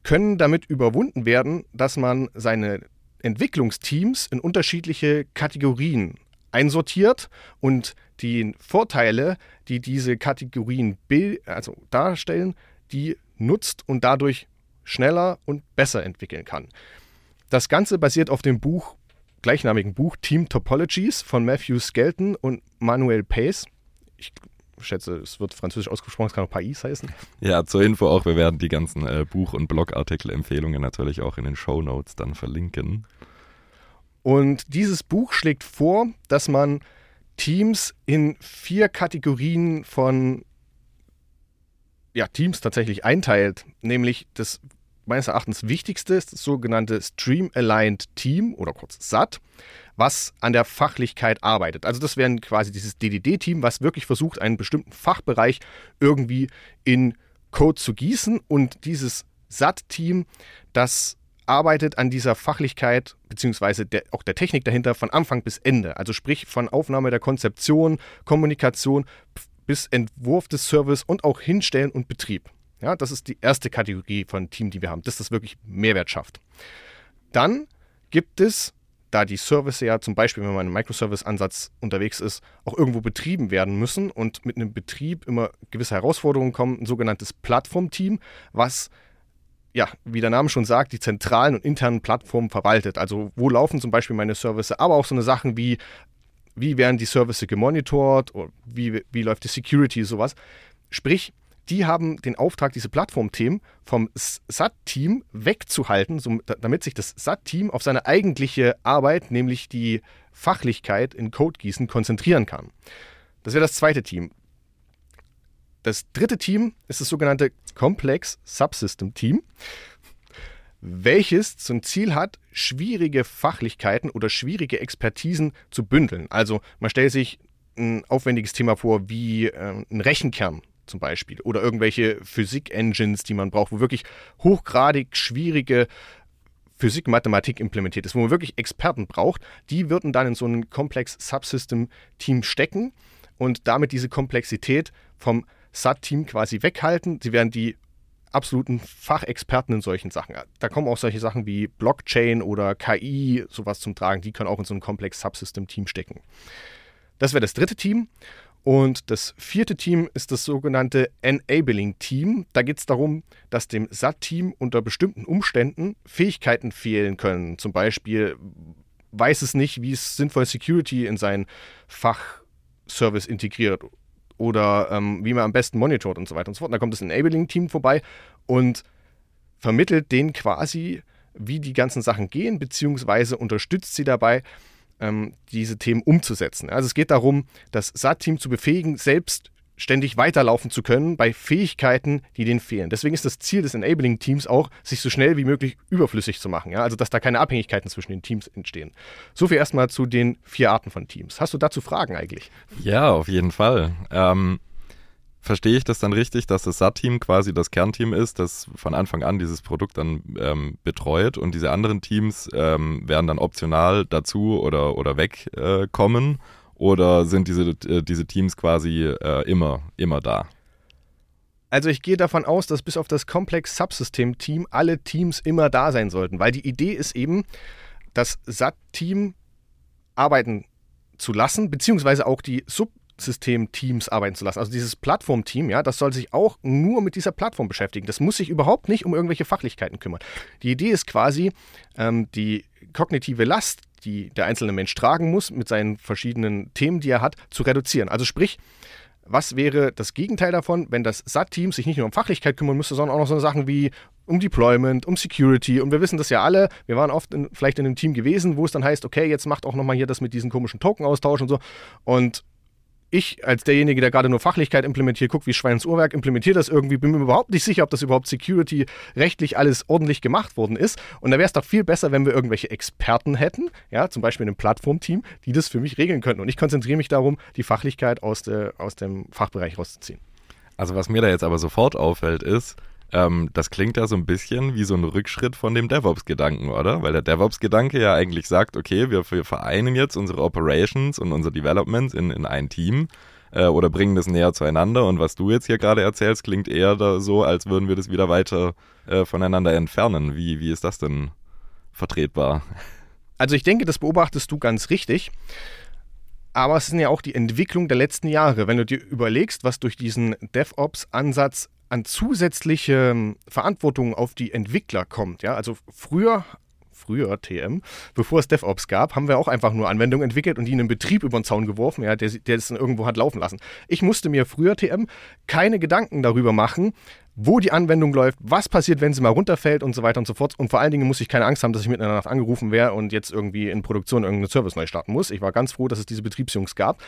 können damit überwunden werden, dass man seine Entwicklungsteams in unterschiedliche Kategorien einsortiert und die Vorteile, die diese Kategorien also darstellen, die nutzt und dadurch schneller und besser entwickeln kann. Das Ganze basiert auf dem Buch, gleichnamigen Buch Team Topologies von Matthew Skelton und Manuel Pace. Ich schätze, es wird französisch ausgesprochen, es kann auch Pais heißen. Ja, zur Info auch, wir werden die ganzen äh, Buch- und Blogartikel-Empfehlungen natürlich auch in den Show Notes dann verlinken. Und dieses Buch schlägt vor, dass man Teams in vier Kategorien von ja, Teams tatsächlich einteilt, nämlich das meines Erachtens wichtigste ist das sogenannte Stream Aligned Team oder kurz SAT was an der Fachlichkeit arbeitet. Also das wäre quasi dieses DDD-Team, was wirklich versucht, einen bestimmten Fachbereich irgendwie in Code zu gießen. Und dieses SAT-Team, das arbeitet an dieser Fachlichkeit beziehungsweise der, auch der Technik dahinter von Anfang bis Ende. Also sprich von Aufnahme der Konzeption, Kommunikation bis Entwurf des Service und auch Hinstellen und Betrieb. Ja, das ist die erste Kategorie von Team, die wir haben, dass das wirklich Mehrwert schafft. Dann gibt es da die Service ja zum Beispiel, wenn man im Microservice-Ansatz unterwegs ist, auch irgendwo betrieben werden müssen und mit einem Betrieb immer gewisse Herausforderungen kommen, ein sogenanntes Plattformteam, was ja, wie der Name schon sagt, die zentralen und internen Plattformen verwaltet. Also wo laufen zum Beispiel meine Services, aber auch so eine Sachen wie, wie werden die Services gemonitort, oder wie, wie läuft die Security, sowas. Sprich, die haben den Auftrag, diese Plattformthemen vom SAT-Team wegzuhalten, so, damit sich das SAT-Team auf seine eigentliche Arbeit, nämlich die Fachlichkeit in Codegießen, konzentrieren kann. Das wäre das zweite Team. Das dritte Team ist das sogenannte Complex Subsystem Team, welches zum Ziel hat, schwierige Fachlichkeiten oder schwierige Expertisen zu bündeln. Also man stellt sich ein aufwendiges Thema vor wie äh, ein Rechenkern zum Beispiel oder irgendwelche Physik-Engines, die man braucht, wo wirklich hochgradig schwierige Physik, Mathematik implementiert ist, wo man wirklich Experten braucht, die würden dann in so ein Complex Subsystem Team stecken und damit diese Komplexität vom SAT-Team quasi weghalten. Sie werden die absoluten Fachexperten in solchen Sachen. Da kommen auch solche Sachen wie Blockchain oder KI sowas zum Tragen. Die können auch in so ein Complex Subsystem Team stecken. Das wäre das dritte Team. Und das vierte Team ist das sogenannte Enabling Team. Da geht es darum, dass dem SAT-Team unter bestimmten Umständen Fähigkeiten fehlen können. Zum Beispiel weiß es nicht, wie es sinnvoll Security in seinen Fachservice integriert oder ähm, wie man am besten monitort und so weiter und so fort. Und da kommt das Enabling-Team vorbei und vermittelt denen quasi, wie die ganzen Sachen gehen, beziehungsweise unterstützt sie dabei, ähm, diese Themen umzusetzen. Also es geht darum, das SAT-Team zu befähigen, selbst ständig weiterlaufen zu können bei Fähigkeiten, die denen fehlen. Deswegen ist das Ziel des Enabling-Teams auch, sich so schnell wie möglich überflüssig zu machen. Ja? Also, dass da keine Abhängigkeiten zwischen den Teams entstehen. So viel erstmal zu den vier Arten von Teams. Hast du dazu Fragen eigentlich? Ja, auf jeden Fall. Ähm, verstehe ich das dann richtig, dass das SAT-Team quasi das Kernteam ist, das von Anfang an dieses Produkt dann ähm, betreut und diese anderen Teams ähm, werden dann optional dazu oder, oder wegkommen? Äh, oder sind diese, äh, diese Teams quasi äh, immer, immer da? Also ich gehe davon aus, dass bis auf das Complex Subsystem Team alle Teams immer da sein sollten, weil die Idee ist eben, das SAT-Team arbeiten zu lassen, beziehungsweise auch die Sub System-Teams arbeiten zu lassen. Also dieses Plattform-Team, ja, das soll sich auch nur mit dieser Plattform beschäftigen. Das muss sich überhaupt nicht um irgendwelche Fachlichkeiten kümmern. Die Idee ist quasi, ähm, die kognitive Last, die der einzelne Mensch tragen muss, mit seinen verschiedenen Themen, die er hat, zu reduzieren. Also sprich, was wäre das Gegenteil davon, wenn das SAT-Team sich nicht nur um Fachlichkeit kümmern müsste, sondern auch noch so Sachen wie um Deployment, um Security. Und wir wissen das ja alle. Wir waren oft in, vielleicht in einem Team gewesen, wo es dann heißt, okay, jetzt macht auch nochmal hier das mit diesen komischen Token-Austausch und so. Und ich als derjenige, der gerade nur Fachlichkeit implementiert, gucke, wie Schweins Uhrwerk implementiert das irgendwie, bin mir überhaupt nicht sicher, ob das überhaupt Security rechtlich alles ordentlich gemacht worden ist. Und da wäre es doch viel besser, wenn wir irgendwelche Experten hätten, ja, zum Beispiel ein Plattformteam, die das für mich regeln könnten. Und ich konzentriere mich darum, die Fachlichkeit aus, der, aus dem Fachbereich rauszuziehen. Also was mir da jetzt aber sofort auffällt, ist, ähm, das klingt ja so ein bisschen wie so ein Rückschritt von dem DevOps-Gedanken, oder? Weil der DevOps-Gedanke ja eigentlich sagt, okay, wir, wir, vereinen jetzt unsere Operations und unser Development in, in ein Team äh, oder bringen das näher zueinander. Und was du jetzt hier gerade erzählst, klingt eher so, als würden wir das wieder weiter äh, voneinander entfernen. Wie, wie ist das denn vertretbar? Also ich denke, das beobachtest du ganz richtig. Aber es sind ja auch die Entwicklung der letzten Jahre. Wenn du dir überlegst, was durch diesen DevOps-Ansatz an zusätzliche ähm, Verantwortung auf die Entwickler kommt. Ja? Also früher früher TM, bevor es DevOps gab, haben wir auch einfach nur Anwendungen entwickelt und die in einen Betrieb über den Zaun geworfen, ja, der, der es dann irgendwo hat laufen lassen. Ich musste mir früher TM keine Gedanken darüber machen, wo die Anwendung läuft, was passiert, wenn sie mal runterfällt und so weiter und so fort. Und vor allen Dingen muss ich keine Angst haben, dass ich mitten in Nacht angerufen wäre und jetzt irgendwie in Produktion irgendeinen Service neu starten muss. Ich war ganz froh, dass es diese Betriebsjungs gab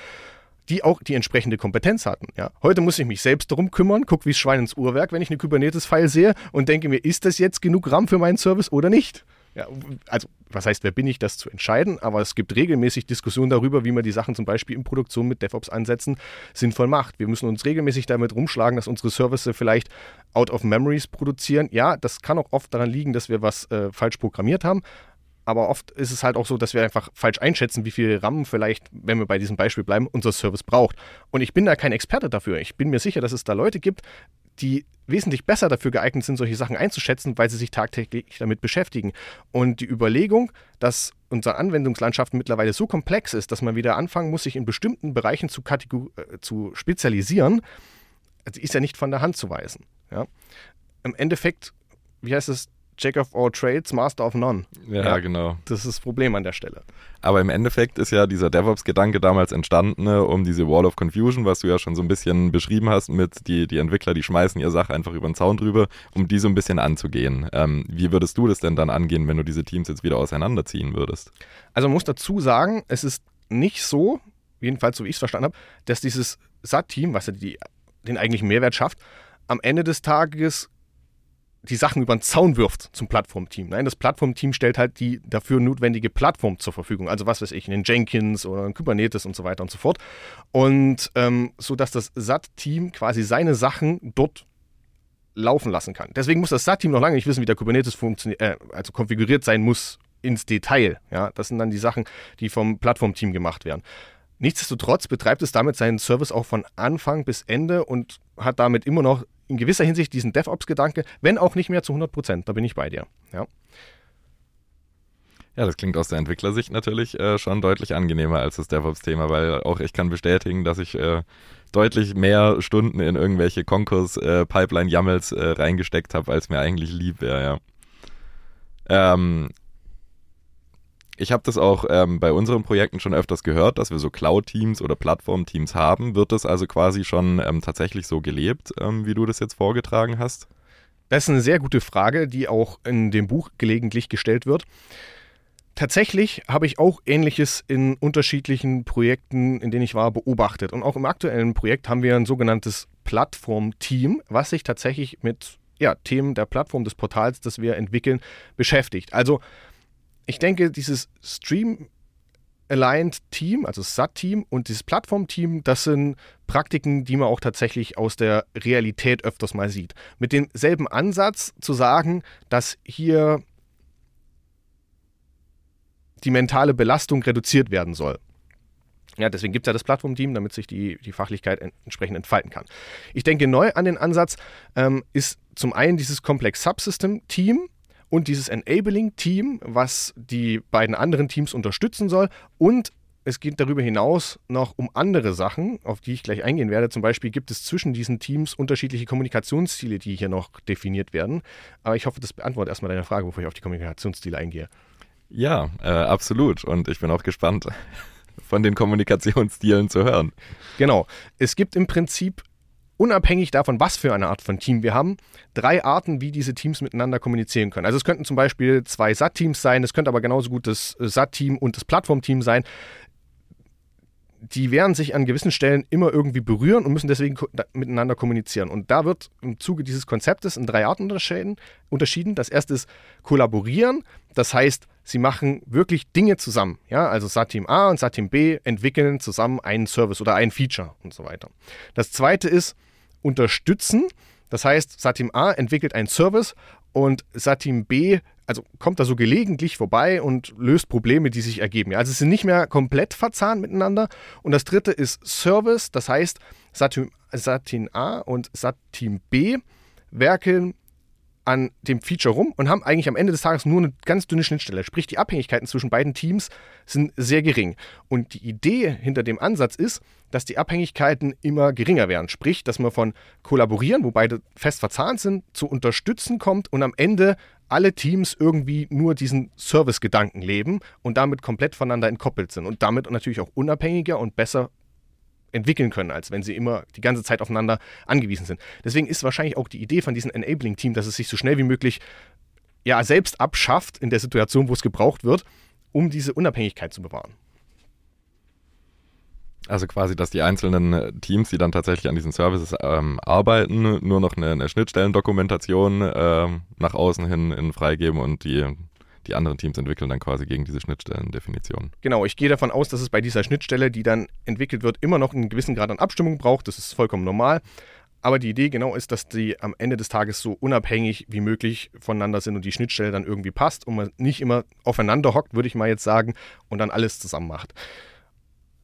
die auch die entsprechende Kompetenz hatten. Ja. Heute muss ich mich selbst darum kümmern, gucke wie Schwein ins Uhrwerk, wenn ich eine Kubernetes-File sehe und denke mir, ist das jetzt genug RAM für meinen Service oder nicht? Ja, also, was heißt, wer bin ich, das zu entscheiden? Aber es gibt regelmäßig Diskussionen darüber, wie man die Sachen zum Beispiel in Produktion mit DevOps-Ansätzen sinnvoll macht. Wir müssen uns regelmäßig damit rumschlagen, dass unsere Services vielleicht out of memories produzieren. Ja, das kann auch oft daran liegen, dass wir was äh, falsch programmiert haben aber oft ist es halt auch so, dass wir einfach falsch einschätzen, wie viel RAM vielleicht, wenn wir bei diesem Beispiel bleiben, unser Service braucht. Und ich bin da kein Experte dafür. Ich bin mir sicher, dass es da Leute gibt, die wesentlich besser dafür geeignet sind, solche Sachen einzuschätzen, weil sie sich tagtäglich damit beschäftigen. Und die Überlegung, dass unsere Anwendungslandschaft mittlerweile so komplex ist, dass man wieder anfangen muss, sich in bestimmten Bereichen zu, äh, zu spezialisieren, ist ja nicht von der Hand zu weisen. Ja? Im Endeffekt, wie heißt es, Jack of all trades, Master of none. Ja, ja, genau. Das ist das Problem an der Stelle. Aber im Endeffekt ist ja dieser DevOps-Gedanke damals entstanden, ne, um diese Wall of Confusion, was du ja schon so ein bisschen beschrieben hast, mit die, die Entwickler, die schmeißen ihre Sache einfach über den Zaun drüber, um die so ein bisschen anzugehen. Ähm, wie würdest du das denn dann angehen, wenn du diese Teams jetzt wieder auseinanderziehen würdest? Also man muss dazu sagen, es ist nicht so, jedenfalls so wie ich es verstanden habe, dass dieses SAT-Team, was ja die, den eigentlichen Mehrwert schafft, am Ende des Tages die Sachen über den Zaun wirft zum Plattformteam. Nein, das Plattformteam stellt halt die dafür notwendige Plattform zur Verfügung. Also was weiß ich, einen Jenkins oder einen Kubernetes und so weiter und so fort. Und ähm, so dass das SAT-Team quasi seine Sachen dort laufen lassen kann. Deswegen muss das SAT-Team noch lange nicht wissen, wie der Kubernetes funktioniert, äh, also konfiguriert sein muss ins Detail. Ja, das sind dann die Sachen, die vom Plattformteam gemacht werden. Nichtsdestotrotz betreibt es damit seinen Service auch von Anfang bis Ende und hat damit immer noch in gewisser Hinsicht diesen DevOps-Gedanke, wenn auch nicht mehr zu 100 Prozent. Da bin ich bei dir. Ja. Ja, das klingt aus der Entwicklersicht natürlich äh, schon deutlich angenehmer als das DevOps-Thema, weil auch ich kann bestätigen, dass ich äh, deutlich mehr Stunden in irgendwelche Konkurs-Pipeline-YAMLs äh, äh, reingesteckt habe, als mir eigentlich lieb wäre, ja. Ähm, ich habe das auch ähm, bei unseren Projekten schon öfters gehört, dass wir so Cloud-Teams oder Plattform-Teams haben. Wird das also quasi schon ähm, tatsächlich so gelebt, ähm, wie du das jetzt vorgetragen hast? Das ist eine sehr gute Frage, die auch in dem Buch gelegentlich gestellt wird. Tatsächlich habe ich auch Ähnliches in unterschiedlichen Projekten, in denen ich war, beobachtet. Und auch im aktuellen Projekt haben wir ein sogenanntes Plattform-Team, was sich tatsächlich mit ja, Themen der Plattform des Portals, das wir entwickeln, beschäftigt. Also ich denke, dieses Stream Aligned Team, also SAT-Team und dieses Plattform-Team, das sind Praktiken, die man auch tatsächlich aus der Realität öfters mal sieht. Mit demselben Ansatz zu sagen, dass hier die mentale Belastung reduziert werden soll. Ja, deswegen gibt es ja das Plattform-Team, damit sich die, die Fachlichkeit entsprechend entfalten kann. Ich denke, neu an den Ansatz ähm, ist zum einen dieses Complex Subsystem-Team, und dieses Enabling-Team, was die beiden anderen Teams unterstützen soll. Und es geht darüber hinaus noch um andere Sachen, auf die ich gleich eingehen werde. Zum Beispiel gibt es zwischen diesen Teams unterschiedliche Kommunikationsstile, die hier noch definiert werden. Aber ich hoffe, das beantwortet erstmal deine Frage, bevor ich auf die Kommunikationsstile eingehe. Ja, äh, absolut. Und ich bin auch gespannt, von den Kommunikationsstilen zu hören. Genau. Es gibt im Prinzip unabhängig davon, was für eine Art von Team wir haben, drei Arten, wie diese Teams miteinander kommunizieren können. Also es könnten zum Beispiel zwei SAT-Teams sein, es könnte aber genauso gut das SAT-Team und das Plattform-Team sein. Die werden sich an gewissen Stellen immer irgendwie berühren und müssen deswegen ko miteinander kommunizieren. Und da wird im Zuge dieses Konzeptes in drei Arten unterschieden. Das erste ist kollaborieren. Das heißt, sie machen wirklich Dinge zusammen. Ja, also SAT-Team A und SAT-Team B entwickeln zusammen einen Service oder ein Feature und so weiter. Das zweite ist, unterstützen. Das heißt, Satim A entwickelt einen Service und Satim B also kommt da so gelegentlich vorbei und löst Probleme, die sich ergeben. Also es sind nicht mehr komplett verzahnt miteinander. Und das dritte ist Service, das heißt, Satin, Satin A und Satin B werkeln an dem Feature rum und haben eigentlich am Ende des Tages nur eine ganz dünne Schnittstelle. Sprich, die Abhängigkeiten zwischen beiden Teams sind sehr gering. Und die Idee hinter dem Ansatz ist, dass die Abhängigkeiten immer geringer werden. Sprich, dass man von kollaborieren, wo beide fest verzahnt sind, zu unterstützen kommt und am Ende alle Teams irgendwie nur diesen Service-Gedanken leben und damit komplett voneinander entkoppelt sind und damit natürlich auch unabhängiger und besser entwickeln können, als wenn sie immer die ganze Zeit aufeinander angewiesen sind. Deswegen ist wahrscheinlich auch die Idee von diesem Enabling-Team, dass es sich so schnell wie möglich ja selbst abschafft in der Situation, wo es gebraucht wird, um diese Unabhängigkeit zu bewahren. Also quasi, dass die einzelnen Teams, die dann tatsächlich an diesen Services ähm, arbeiten, nur noch eine, eine Schnittstellendokumentation ähm, nach außen hin in freigeben und die die anderen Teams entwickeln dann quasi gegen diese Schnittstellendefinition. Genau, ich gehe davon aus, dass es bei dieser Schnittstelle, die dann entwickelt wird, immer noch einen gewissen Grad an Abstimmung braucht. Das ist vollkommen normal. Aber die Idee genau ist, dass die am Ende des Tages so unabhängig wie möglich voneinander sind und die Schnittstelle dann irgendwie passt und man nicht immer aufeinander hockt, würde ich mal jetzt sagen, und dann alles zusammen macht.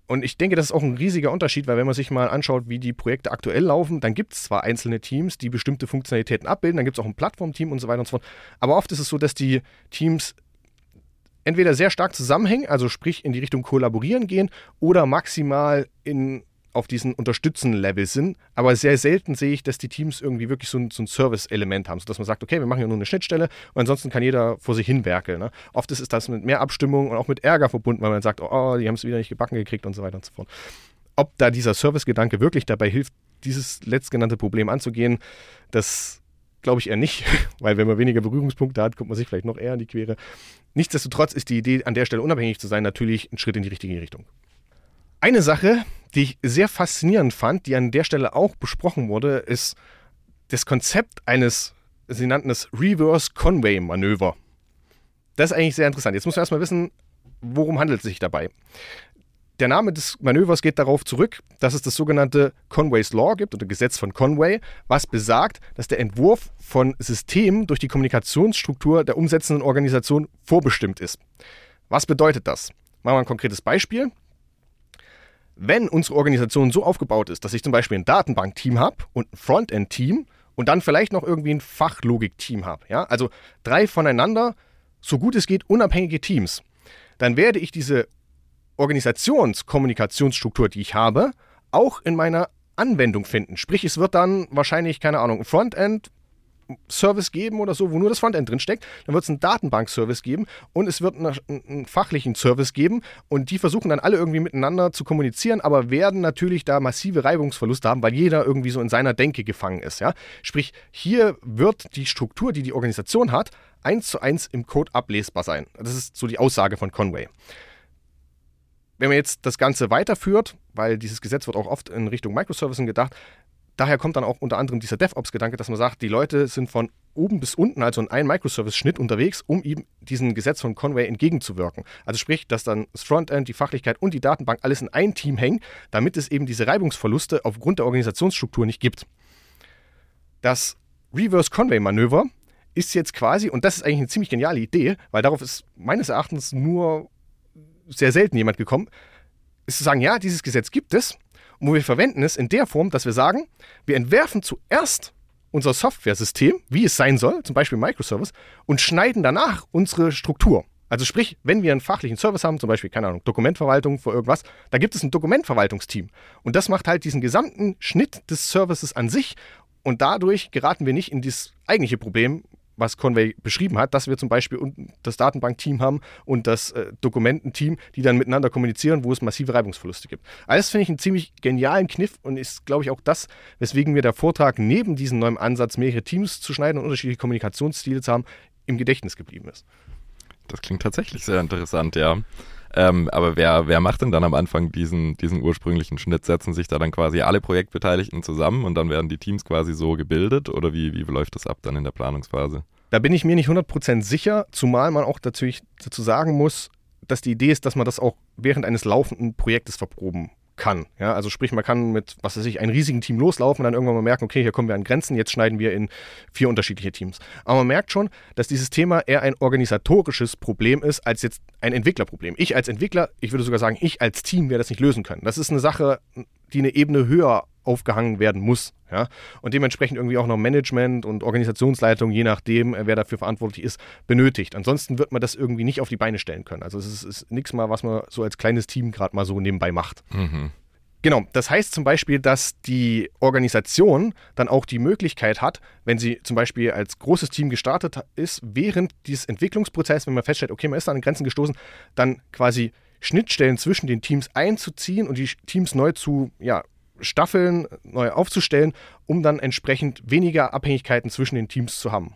Und ich denke, das ist auch ein riesiger Unterschied, weil wenn man sich mal anschaut, wie die Projekte aktuell laufen, dann gibt es zwar einzelne Teams, die bestimmte Funktionalitäten abbilden, dann gibt es auch ein Plattformteam und so weiter und so fort. Aber oft ist es so, dass die Teams entweder sehr stark zusammenhängen, also sprich in die Richtung kollaborieren gehen, oder maximal in auf diesen Unterstützen-Level sind. Aber sehr selten sehe ich, dass die Teams irgendwie wirklich so ein, so ein Service-Element haben, sodass man sagt, okay, wir machen ja nur eine Schnittstelle und ansonsten kann jeder vor sich hin werkeln. Ne? Oft ist das mit mehr Abstimmung und auch mit Ärger verbunden, weil man sagt, oh, die haben es wieder nicht gebacken gekriegt und so weiter und so fort. Ob da dieser Service-Gedanke wirklich dabei hilft, dieses letztgenannte Problem anzugehen, das glaube ich eher nicht, weil wenn man weniger Berührungspunkte hat, kommt man sich vielleicht noch eher in die Quere. Nichtsdestotrotz ist die Idee, an der Stelle unabhängig zu sein, natürlich ein Schritt in die richtige Richtung. Eine Sache, die ich sehr faszinierend fand, die an der Stelle auch besprochen wurde, ist das Konzept eines sie nannten es Reverse Conway Manöver. Das ist eigentlich sehr interessant. Jetzt muss man erstmal wissen, worum handelt es sich dabei. Der Name des Manövers geht darauf zurück, dass es das sogenannte Conway's Law gibt oder Gesetz von Conway, was besagt, dass der Entwurf von Systemen durch die Kommunikationsstruktur der umsetzenden Organisation vorbestimmt ist. Was bedeutet das? Machen wir ein konkretes Beispiel. Wenn unsere Organisation so aufgebaut ist, dass ich zum Beispiel ein Datenbankteam habe und ein Frontend-Team und dann vielleicht noch irgendwie ein Fachlogik-Team habe, ja, also drei voneinander, so gut es geht, unabhängige Teams, dann werde ich diese Organisationskommunikationsstruktur, die ich habe, auch in meiner Anwendung finden. Sprich, es wird dann wahrscheinlich, keine Ahnung, ein Frontend, Service geben oder so, wo nur das Frontend drin steckt. Dann wird es einen Datenbank-Service geben und es wird einen, einen, fachlichen Service geben und die versuchen dann alle irgendwie miteinander zu kommunizieren, aber werden natürlich da massive Reibungsverluste haben, weil jeder irgendwie so in seiner Denke gefangen ist. Ja? Sprich, hier wird die Struktur, die die Organisation hat, eins zu eins im Code ablesbar sein. Das ist so die Aussage von Conway. Wenn man jetzt das Ganze weiterführt, weil dieses Gesetz wird auch oft in Richtung Microservicing gedacht, daher kommt dann auch unter anderem dieser DevOps-Gedanke, dass man sagt, die Leute sind von oben bis unten, also in einem Microservice-Schnitt unterwegs, um eben diesem Gesetz von Conway entgegenzuwirken. Also sprich, dass dann das Frontend, die Fachlichkeit und die Datenbank alles in ein Team hängen, damit es eben diese Reibungsverluste aufgrund der Organisationsstruktur nicht gibt. Das Reverse Conway-Manöver ist jetzt quasi, und das ist eigentlich eine ziemlich geniale Idee, weil darauf ist meines Erachtens nur sehr selten jemand gekommen, ist zu sagen, ja, dieses Gesetz gibt es und wir verwenden es in der Form, dass wir sagen, wir entwerfen zuerst unser Software-System, wie es sein soll, zum Beispiel Microservice, und schneiden danach unsere Struktur. Also sprich, wenn wir einen fachlichen Service haben, zum Beispiel, keine Ahnung, Dokumentverwaltung für irgendwas, da gibt es ein Dokumentverwaltungsteam. Und das macht halt diesen gesamten Schnitt des Services an sich. Und dadurch geraten wir nicht in das eigentliche Problem, was Conway beschrieben hat, dass wir zum Beispiel das Datenbankteam haben und das äh, Dokumententeam, die dann miteinander kommunizieren, wo es massive Reibungsverluste gibt. Alles finde ich einen ziemlich genialen Kniff und ist, glaube ich, auch das, weswegen mir der Vortrag neben diesem neuen Ansatz, mehrere Teams zu schneiden und unterschiedliche Kommunikationsstile zu haben, im Gedächtnis geblieben ist. Das klingt tatsächlich sehr interessant, ja. Ähm, aber wer, wer macht denn dann am Anfang diesen, diesen ursprünglichen Schnitt? Setzen sich da dann quasi alle Projektbeteiligten zusammen und dann werden die Teams quasi so gebildet oder wie, wie läuft das ab dann in der Planungsphase? Da bin ich mir nicht 100% sicher, zumal man auch dazu, dazu sagen muss, dass die Idee ist, dass man das auch während eines laufenden Projektes verproben kann. Ja, also sprich, man kann mit, was weiß ich, einem riesigen Team loslaufen und dann irgendwann mal merken, okay, hier kommen wir an Grenzen, jetzt schneiden wir in vier unterschiedliche Teams. Aber man merkt schon, dass dieses Thema eher ein organisatorisches Problem ist, als jetzt ein Entwicklerproblem. Ich als Entwickler, ich würde sogar sagen, ich als Team werde das nicht lösen können. Das ist eine Sache, die eine Ebene höher aufgehangen werden muss. Ja? Und dementsprechend irgendwie auch noch Management und Organisationsleitung, je nachdem, äh, wer dafür verantwortlich ist, benötigt. Ansonsten wird man das irgendwie nicht auf die Beine stellen können. Also es ist, ist nichts mal, was man so als kleines Team gerade mal so nebenbei macht. Mhm. Genau, das heißt zum Beispiel, dass die Organisation dann auch die Möglichkeit hat, wenn sie zum Beispiel als großes Team gestartet ist, während dieses Entwicklungsprozesses, wenn man feststellt, okay, man ist an Grenzen gestoßen, dann quasi Schnittstellen zwischen den Teams einzuziehen und die Teams neu zu ja, Staffeln neu aufzustellen, um dann entsprechend weniger Abhängigkeiten zwischen den Teams zu haben.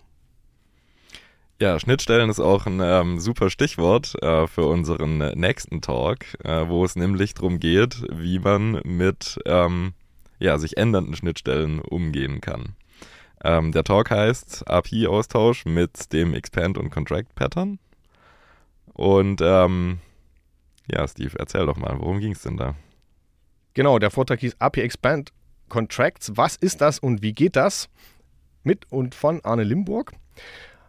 Ja, Schnittstellen ist auch ein ähm, super Stichwort äh, für unseren nächsten Talk, äh, wo es nämlich darum geht, wie man mit ähm, ja, sich ändernden Schnittstellen umgehen kann. Ähm, der Talk heißt API-Austausch mit dem Expand und Contract Pattern. Und ähm, ja, Steve, erzähl doch mal, worum ging es denn da? Genau, der Vortrag hieß API Expand Contracts. Was ist das und wie geht das? Mit und von Arne Limburg.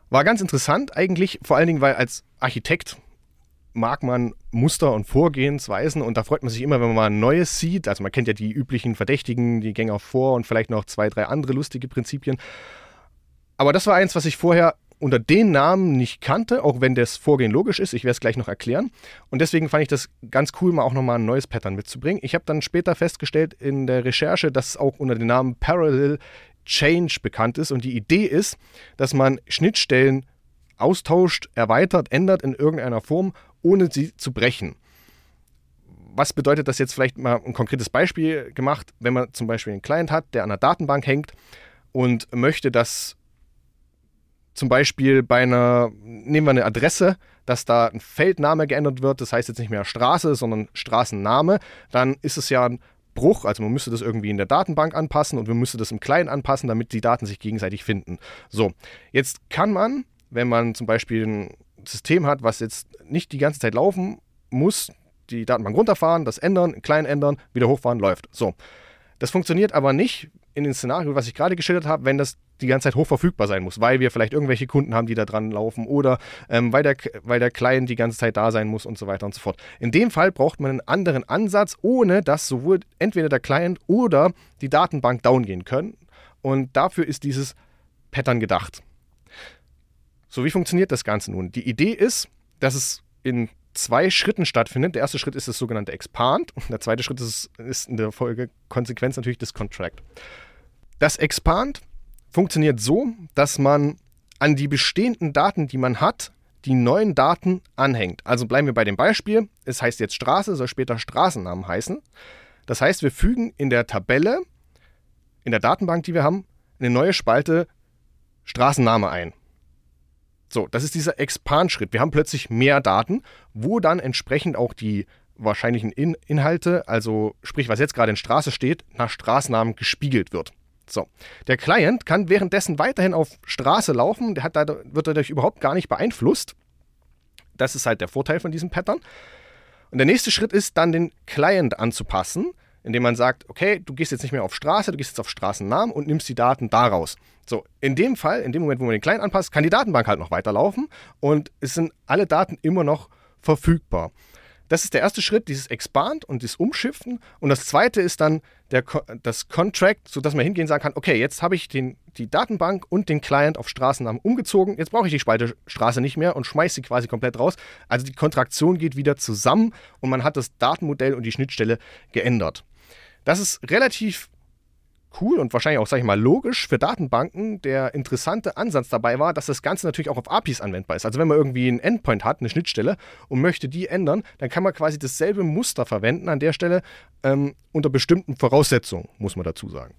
War ganz interessant eigentlich, vor allen Dingen, weil als Architekt mag man Muster und Vorgehensweisen und da freut man sich immer, wenn man mal ein neues sieht. Also man kennt ja die üblichen Verdächtigen, die Gänger vor und vielleicht noch zwei, drei andere lustige Prinzipien. Aber das war eins, was ich vorher unter den Namen nicht kannte, auch wenn das Vorgehen logisch ist. Ich werde es gleich noch erklären. Und deswegen fand ich das ganz cool, mal auch nochmal ein neues Pattern mitzubringen. Ich habe dann später festgestellt in der Recherche, dass es auch unter dem Namen Parallel Change bekannt ist. Und die Idee ist, dass man Schnittstellen austauscht, erweitert, ändert in irgendeiner Form, ohne sie zu brechen. Was bedeutet das jetzt vielleicht mal ein konkretes Beispiel gemacht, wenn man zum Beispiel einen Client hat, der an einer Datenbank hängt und möchte, dass zum Beispiel bei einer, nehmen wir eine Adresse, dass da ein Feldname geändert wird, das heißt jetzt nicht mehr Straße, sondern Straßenname, dann ist es ja ein Bruch, also man müsste das irgendwie in der Datenbank anpassen und man müsste das im Client anpassen, damit die Daten sich gegenseitig finden. So, jetzt kann man, wenn man zum Beispiel ein System hat, was jetzt nicht die ganze Zeit laufen muss, die Datenbank runterfahren, das ändern, klein ändern, wieder hochfahren, läuft. So. Das funktioniert aber nicht in dem Szenario, was ich gerade geschildert habe, wenn das die ganze Zeit hochverfügbar sein muss, weil wir vielleicht irgendwelche Kunden haben, die da dran laufen oder ähm, weil, der, weil der Client die ganze Zeit da sein muss und so weiter und so fort. In dem Fall braucht man einen anderen Ansatz, ohne dass sowohl entweder der Client oder die Datenbank down gehen können. Und dafür ist dieses Pattern gedacht. So, wie funktioniert das Ganze nun? Die Idee ist, dass es in zwei Schritten stattfindet. Der erste Schritt ist das sogenannte Expand der zweite Schritt ist, ist in der Folge Konsequenz natürlich das Contract. Das Expand funktioniert so, dass man an die bestehenden Daten, die man hat, die neuen Daten anhängt. Also bleiben wir bei dem Beispiel. Es heißt jetzt Straße, soll später Straßennamen heißen. Das heißt, wir fügen in der Tabelle, in der Datenbank, die wir haben, eine neue Spalte Straßenname ein. So, das ist dieser Expand-Schritt. Wir haben plötzlich mehr Daten, wo dann entsprechend auch die wahrscheinlichen in Inhalte, also sprich, was jetzt gerade in Straße steht, nach Straßennamen gespiegelt wird. So, der Client kann währenddessen weiterhin auf Straße laufen, der hat wird dadurch überhaupt gar nicht beeinflusst. Das ist halt der Vorteil von diesem Pattern. Und der nächste Schritt ist dann den Client anzupassen indem man sagt, okay, du gehst jetzt nicht mehr auf Straße, du gehst jetzt auf Straßennamen und nimmst die Daten daraus. So, in dem Fall, in dem Moment, wo man den Client anpasst, kann die Datenbank halt noch weiterlaufen und es sind alle Daten immer noch verfügbar. Das ist der erste Schritt, dieses Expand und dieses Umschiften. Und das zweite ist dann der, das Contract, sodass man hingehen sagen kann, okay, jetzt habe ich den, die Datenbank und den Client auf Straßennamen umgezogen. Jetzt brauche ich die Spalte Straße nicht mehr und schmeiße sie quasi komplett raus. Also die Kontraktion geht wieder zusammen und man hat das Datenmodell und die Schnittstelle geändert. Das ist relativ cool und wahrscheinlich auch, sage ich mal, logisch für Datenbanken. Der interessante Ansatz dabei war, dass das Ganze natürlich auch auf APIs anwendbar ist. Also wenn man irgendwie einen Endpoint hat, eine Schnittstelle und möchte die ändern, dann kann man quasi dasselbe Muster verwenden an der Stelle ähm, unter bestimmten Voraussetzungen, muss man dazu sagen.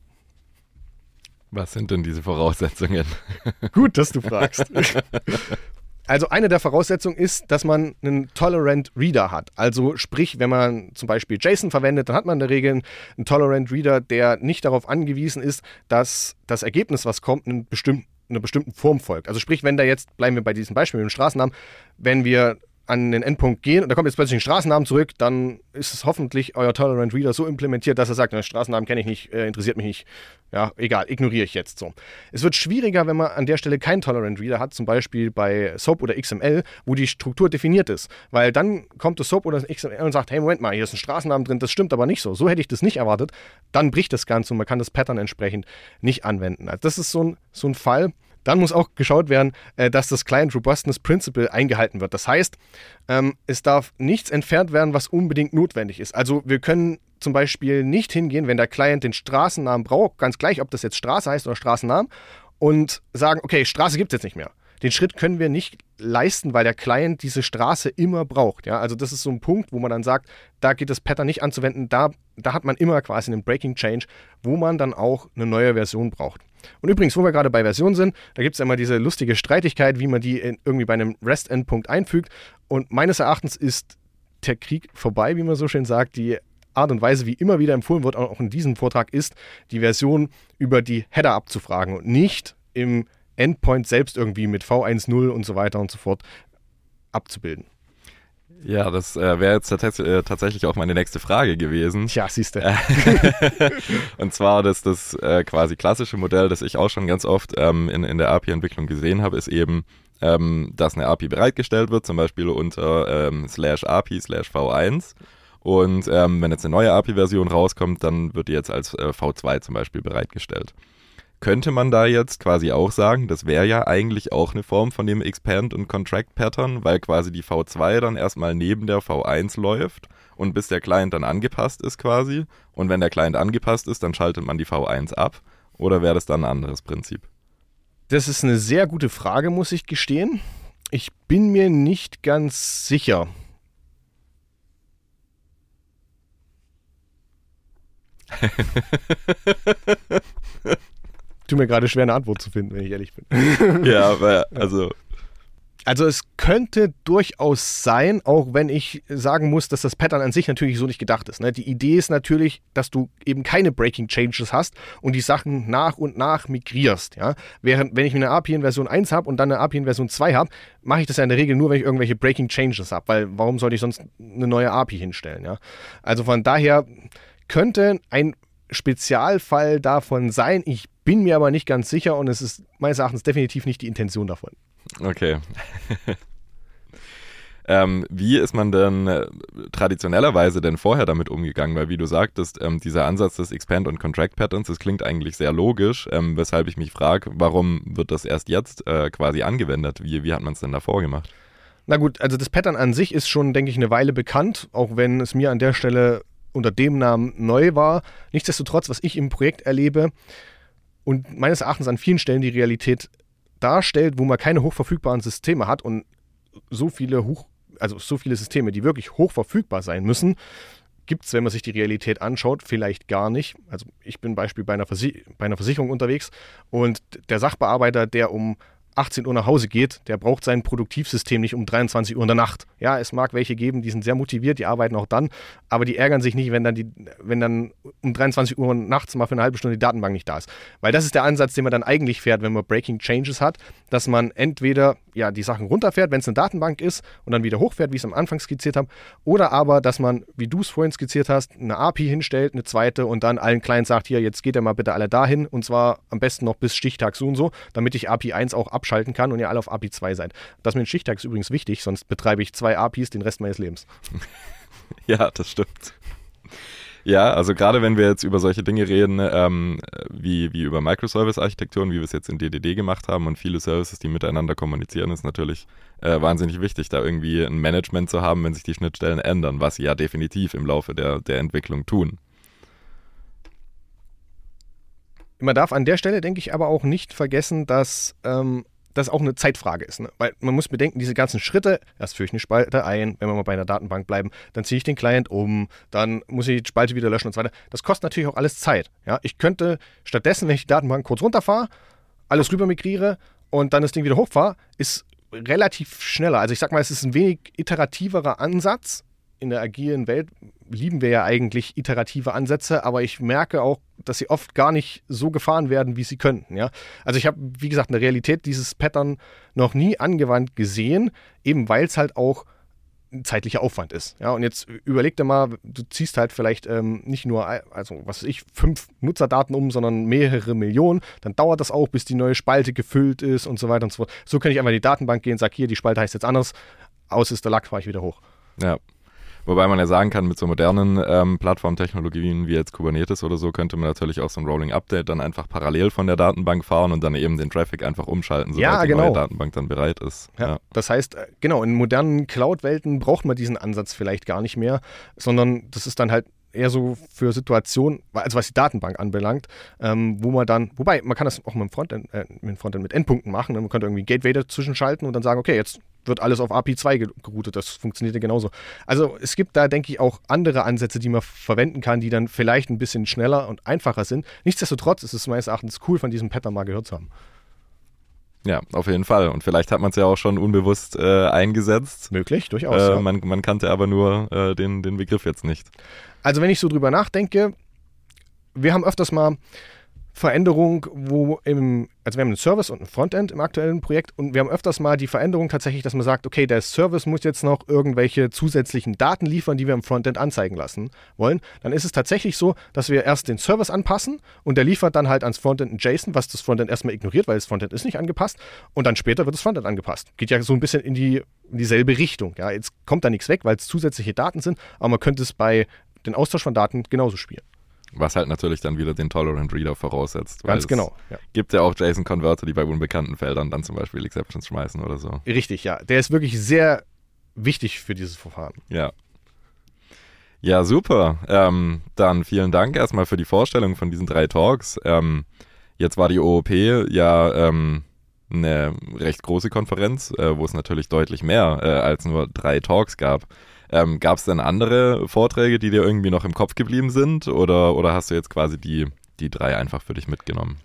Was sind denn diese Voraussetzungen? Gut, dass du fragst. Also eine der Voraussetzungen ist, dass man einen Tolerant Reader hat. Also sprich, wenn man zum Beispiel JSON verwendet, dann hat man in der Regel einen Tolerant Reader, der nicht darauf angewiesen ist, dass das Ergebnis, was kommt, einen bestimmten einer bestimmten Form folgt. Also sprich, wenn da jetzt, bleiben wir bei diesem Beispiel mit dem Straßennamen, wenn wir an den Endpunkt gehen und da kommt jetzt plötzlich ein Straßennamen zurück, dann ist es hoffentlich euer Tolerant Reader so implementiert, dass er sagt, den Straßennamen kenne ich nicht, äh, interessiert mich nicht. Ja, egal, ignoriere ich jetzt so. Es wird schwieriger, wenn man an der Stelle keinen Tolerant Reader hat, zum Beispiel bei SOAP oder XML, wo die Struktur definiert ist. Weil dann kommt das SOAP oder das XML und sagt, hey, Moment mal, hier ist ein Straßennamen drin, das stimmt aber nicht so. So hätte ich das nicht erwartet. Dann bricht das Ganze und man kann das Pattern entsprechend nicht anwenden. Also das ist so ein, so ein Fall, dann muss auch geschaut werden, äh, dass das Client Robustness Principle eingehalten wird. Das heißt, ähm, es darf nichts entfernt werden, was unbedingt notwendig ist. Also wir können zum Beispiel nicht hingehen, wenn der Client den Straßennamen braucht, ganz gleich, ob das jetzt Straße heißt oder Straßennamen, und sagen, okay, Straße gibt es jetzt nicht mehr. Den Schritt können wir nicht leisten, weil der Client diese Straße immer braucht. Ja? Also das ist so ein Punkt, wo man dann sagt, da geht das Pattern nicht anzuwenden, da, da hat man immer quasi einen Breaking Change, wo man dann auch eine neue Version braucht. Und übrigens, wo wir gerade bei Versionen sind, da gibt es immer diese lustige Streitigkeit, wie man die irgendwie bei einem REST-Endpunkt einfügt. Und meines Erachtens ist der Krieg vorbei, wie man so schön sagt. Die Art und Weise, wie immer wieder empfohlen wird, auch in diesem Vortrag, ist, die Version über die Header abzufragen und nicht im Endpoint selbst irgendwie mit V1.0 und so weiter und so fort abzubilden. Ja, das äh, wäre jetzt äh, tatsächlich auch meine nächste Frage gewesen. Tja, siehst du. und zwar, dass das äh, quasi klassische Modell, das ich auch schon ganz oft ähm, in, in der API-Entwicklung gesehen habe, ist eben, ähm, dass eine API bereitgestellt wird, zum Beispiel unter ähm, slash API slash V1. Und ähm, wenn jetzt eine neue API-Version rauskommt, dann wird die jetzt als äh, V2 zum Beispiel bereitgestellt könnte man da jetzt quasi auch sagen, das wäre ja eigentlich auch eine Form von dem Expand- und Contract-Pattern, weil quasi die V2 dann erstmal neben der V1 läuft und bis der Client dann angepasst ist quasi. Und wenn der Client angepasst ist, dann schaltet man die V1 ab. Oder wäre das dann ein anderes Prinzip? Das ist eine sehr gute Frage, muss ich gestehen. Ich bin mir nicht ganz sicher. tut mir gerade schwer, eine Antwort zu finden, wenn ich ehrlich bin. ja, aber also. Also es könnte durchaus sein, auch wenn ich sagen muss, dass das Pattern an sich natürlich so nicht gedacht ist. Ne? Die Idee ist natürlich, dass du eben keine Breaking Changes hast und die Sachen nach und nach migrierst. Ja? Während wenn ich eine API in Version 1 habe und dann eine API in Version 2 habe, mache ich das ja in der Regel nur, wenn ich irgendwelche Breaking Changes habe, weil warum sollte ich sonst eine neue API hinstellen? Ja? Also von daher könnte ein Spezialfall davon sein. Ich bin mir aber nicht ganz sicher und es ist meines Erachtens definitiv nicht die Intention davon. Okay. ähm, wie ist man denn äh, traditionellerweise denn vorher damit umgegangen? Weil wie du sagtest, ähm, dieser Ansatz des Expand- und Contract-Patterns, das klingt eigentlich sehr logisch, ähm, weshalb ich mich frage, warum wird das erst jetzt äh, quasi angewendet? Wie, wie hat man es denn davor gemacht? Na gut, also das Pattern an sich ist schon, denke ich, eine Weile bekannt, auch wenn es mir an der Stelle unter dem Namen neu war. Nichtsdestotrotz, was ich im Projekt erlebe und meines Erachtens an vielen Stellen die Realität darstellt, wo man keine hochverfügbaren Systeme hat und so viele hoch, also so viele Systeme, die wirklich hochverfügbar sein müssen, gibt es, wenn man sich die Realität anschaut, vielleicht gar nicht. Also ich bin Beispiel bei einer, bei einer Versicherung unterwegs und der Sachbearbeiter, der um 18 Uhr nach Hause geht, der braucht sein Produktivsystem nicht um 23 Uhr in der Nacht. Ja, es mag welche geben, die sind sehr motiviert, die arbeiten auch dann, aber die ärgern sich nicht, wenn dann, die, wenn dann um 23 Uhr nachts mal für eine halbe Stunde die Datenbank nicht da ist. Weil das ist der Ansatz, den man dann eigentlich fährt, wenn man Breaking Changes hat, dass man entweder ja, die Sachen runterfährt, wenn es eine Datenbank ist und dann wieder hochfährt, wie ich es am Anfang skizziert habe, oder aber, dass man, wie du es vorhin skizziert hast, eine API hinstellt, eine zweite und dann allen Clients sagt, hier, jetzt geht ihr mal bitte alle dahin und zwar am besten noch bis Stichtag so und so, damit ich API 1 auch abschalten kann und ihr alle auf API 2 seid. Das mit dem Stichtag ist übrigens wichtig, sonst betreibe ich zwei APIs den Rest meines Lebens. ja, das stimmt. Ja, also gerade wenn wir jetzt über solche Dinge reden, ähm, wie, wie über Microservice-Architekturen, wie wir es jetzt in DDD gemacht haben und viele Services, die miteinander kommunizieren, ist natürlich äh, wahnsinnig wichtig, da irgendwie ein Management zu haben, wenn sich die Schnittstellen ändern, was sie ja definitiv im Laufe der, der Entwicklung tun. Man darf an der Stelle, denke ich, aber auch nicht vergessen, dass ähm, das auch eine Zeitfrage ist. Ne? Weil man muss bedenken, diese ganzen Schritte, erst führe ich eine Spalte ein, wenn wir mal bei einer Datenbank bleiben, dann ziehe ich den Client um, dann muss ich die Spalte wieder löschen und so weiter. Das kostet natürlich auch alles Zeit. Ja? Ich könnte stattdessen, wenn ich die Datenbank kurz runterfahre, alles rüber migriere und dann das Ding wieder hochfahre, ist relativ schneller. Also ich sag mal, es ist ein wenig iterativerer Ansatz, in der agilen Welt lieben wir ja eigentlich iterative Ansätze, aber ich merke auch, dass sie oft gar nicht so gefahren werden, wie sie könnten. Ja? Also ich habe, wie gesagt, in der Realität dieses Pattern noch nie angewandt gesehen, eben weil es halt auch ein zeitlicher Aufwand ist. Ja, und jetzt überleg dir mal, du ziehst halt vielleicht ähm, nicht nur, also was weiß ich, fünf Nutzerdaten um, sondern mehrere Millionen. Dann dauert das auch, bis die neue Spalte gefüllt ist und so weiter und so fort. So kann ich einfach in die Datenbank gehen, sag hier, die Spalte heißt jetzt anders, aus ist der Lack, fahre ich wieder hoch. Ja, Wobei man ja sagen kann, mit so modernen ähm, Plattformtechnologien wie jetzt Kubernetes oder so, könnte man natürlich auch so ein Rolling Update dann einfach parallel von der Datenbank fahren und dann eben den Traffic einfach umschalten, sobald ja, genau. die neue Datenbank dann bereit ist. Ja, ja. Das heißt, äh, genau, in modernen Cloud-Welten braucht man diesen Ansatz vielleicht gar nicht mehr, sondern das ist dann halt eher so für Situationen, also was die Datenbank anbelangt, ähm, wo man dann, wobei man kann das auch mit dem Frontend, äh, mit, Frontend mit Endpunkten machen. Ne? Man könnte irgendwie ein Gateway dazwischen schalten und dann sagen, okay, jetzt wird alles auf API 2 geroutet. Das funktioniert ja genauso. Also es gibt da, denke ich, auch andere Ansätze, die man verwenden kann, die dann vielleicht ein bisschen schneller und einfacher sind. Nichtsdestotrotz ist es meines Erachtens cool, von diesem Pattern mal gehört zu haben. Ja, auf jeden Fall. Und vielleicht hat man es ja auch schon unbewusst äh, eingesetzt. Möglich, durchaus. Äh, ja. man, man, kannte aber nur äh, den, den Begriff jetzt nicht. Also wenn ich so drüber nachdenke, wir haben öfters mal Veränderung, wo im, also wir haben einen Service und ein Frontend im aktuellen Projekt und wir haben öfters mal die Veränderung tatsächlich, dass man sagt, okay, der Service muss jetzt noch irgendwelche zusätzlichen Daten liefern, die wir im Frontend anzeigen lassen wollen. Dann ist es tatsächlich so, dass wir erst den Service anpassen und der liefert dann halt ans Frontend ein JSON, was das Frontend erstmal ignoriert, weil das Frontend ist nicht angepasst und dann später wird das Frontend angepasst. Geht ja so ein bisschen in, die, in dieselbe Richtung. Ja, jetzt kommt da nichts weg, weil es zusätzliche Daten sind, aber man könnte es bei den Austausch von Daten genauso spielen. Was halt natürlich dann wieder den Tolerant Reader voraussetzt. Ganz genau. Ja. Gibt ja auch JSON-Converter, die bei unbekannten Feldern dann zum Beispiel Exceptions schmeißen oder so. Richtig, ja. Der ist wirklich sehr wichtig für dieses Verfahren. Ja. Ja, super. Ähm, dann vielen Dank erstmal für die Vorstellung von diesen drei Talks. Ähm, jetzt war die OOP ja ähm, eine recht große Konferenz, äh, wo es natürlich deutlich mehr äh, als nur drei Talks gab. Ähm, Gab es denn andere Vorträge, die dir irgendwie noch im Kopf geblieben sind? Oder, oder hast du jetzt quasi die, die drei einfach für dich mitgenommen?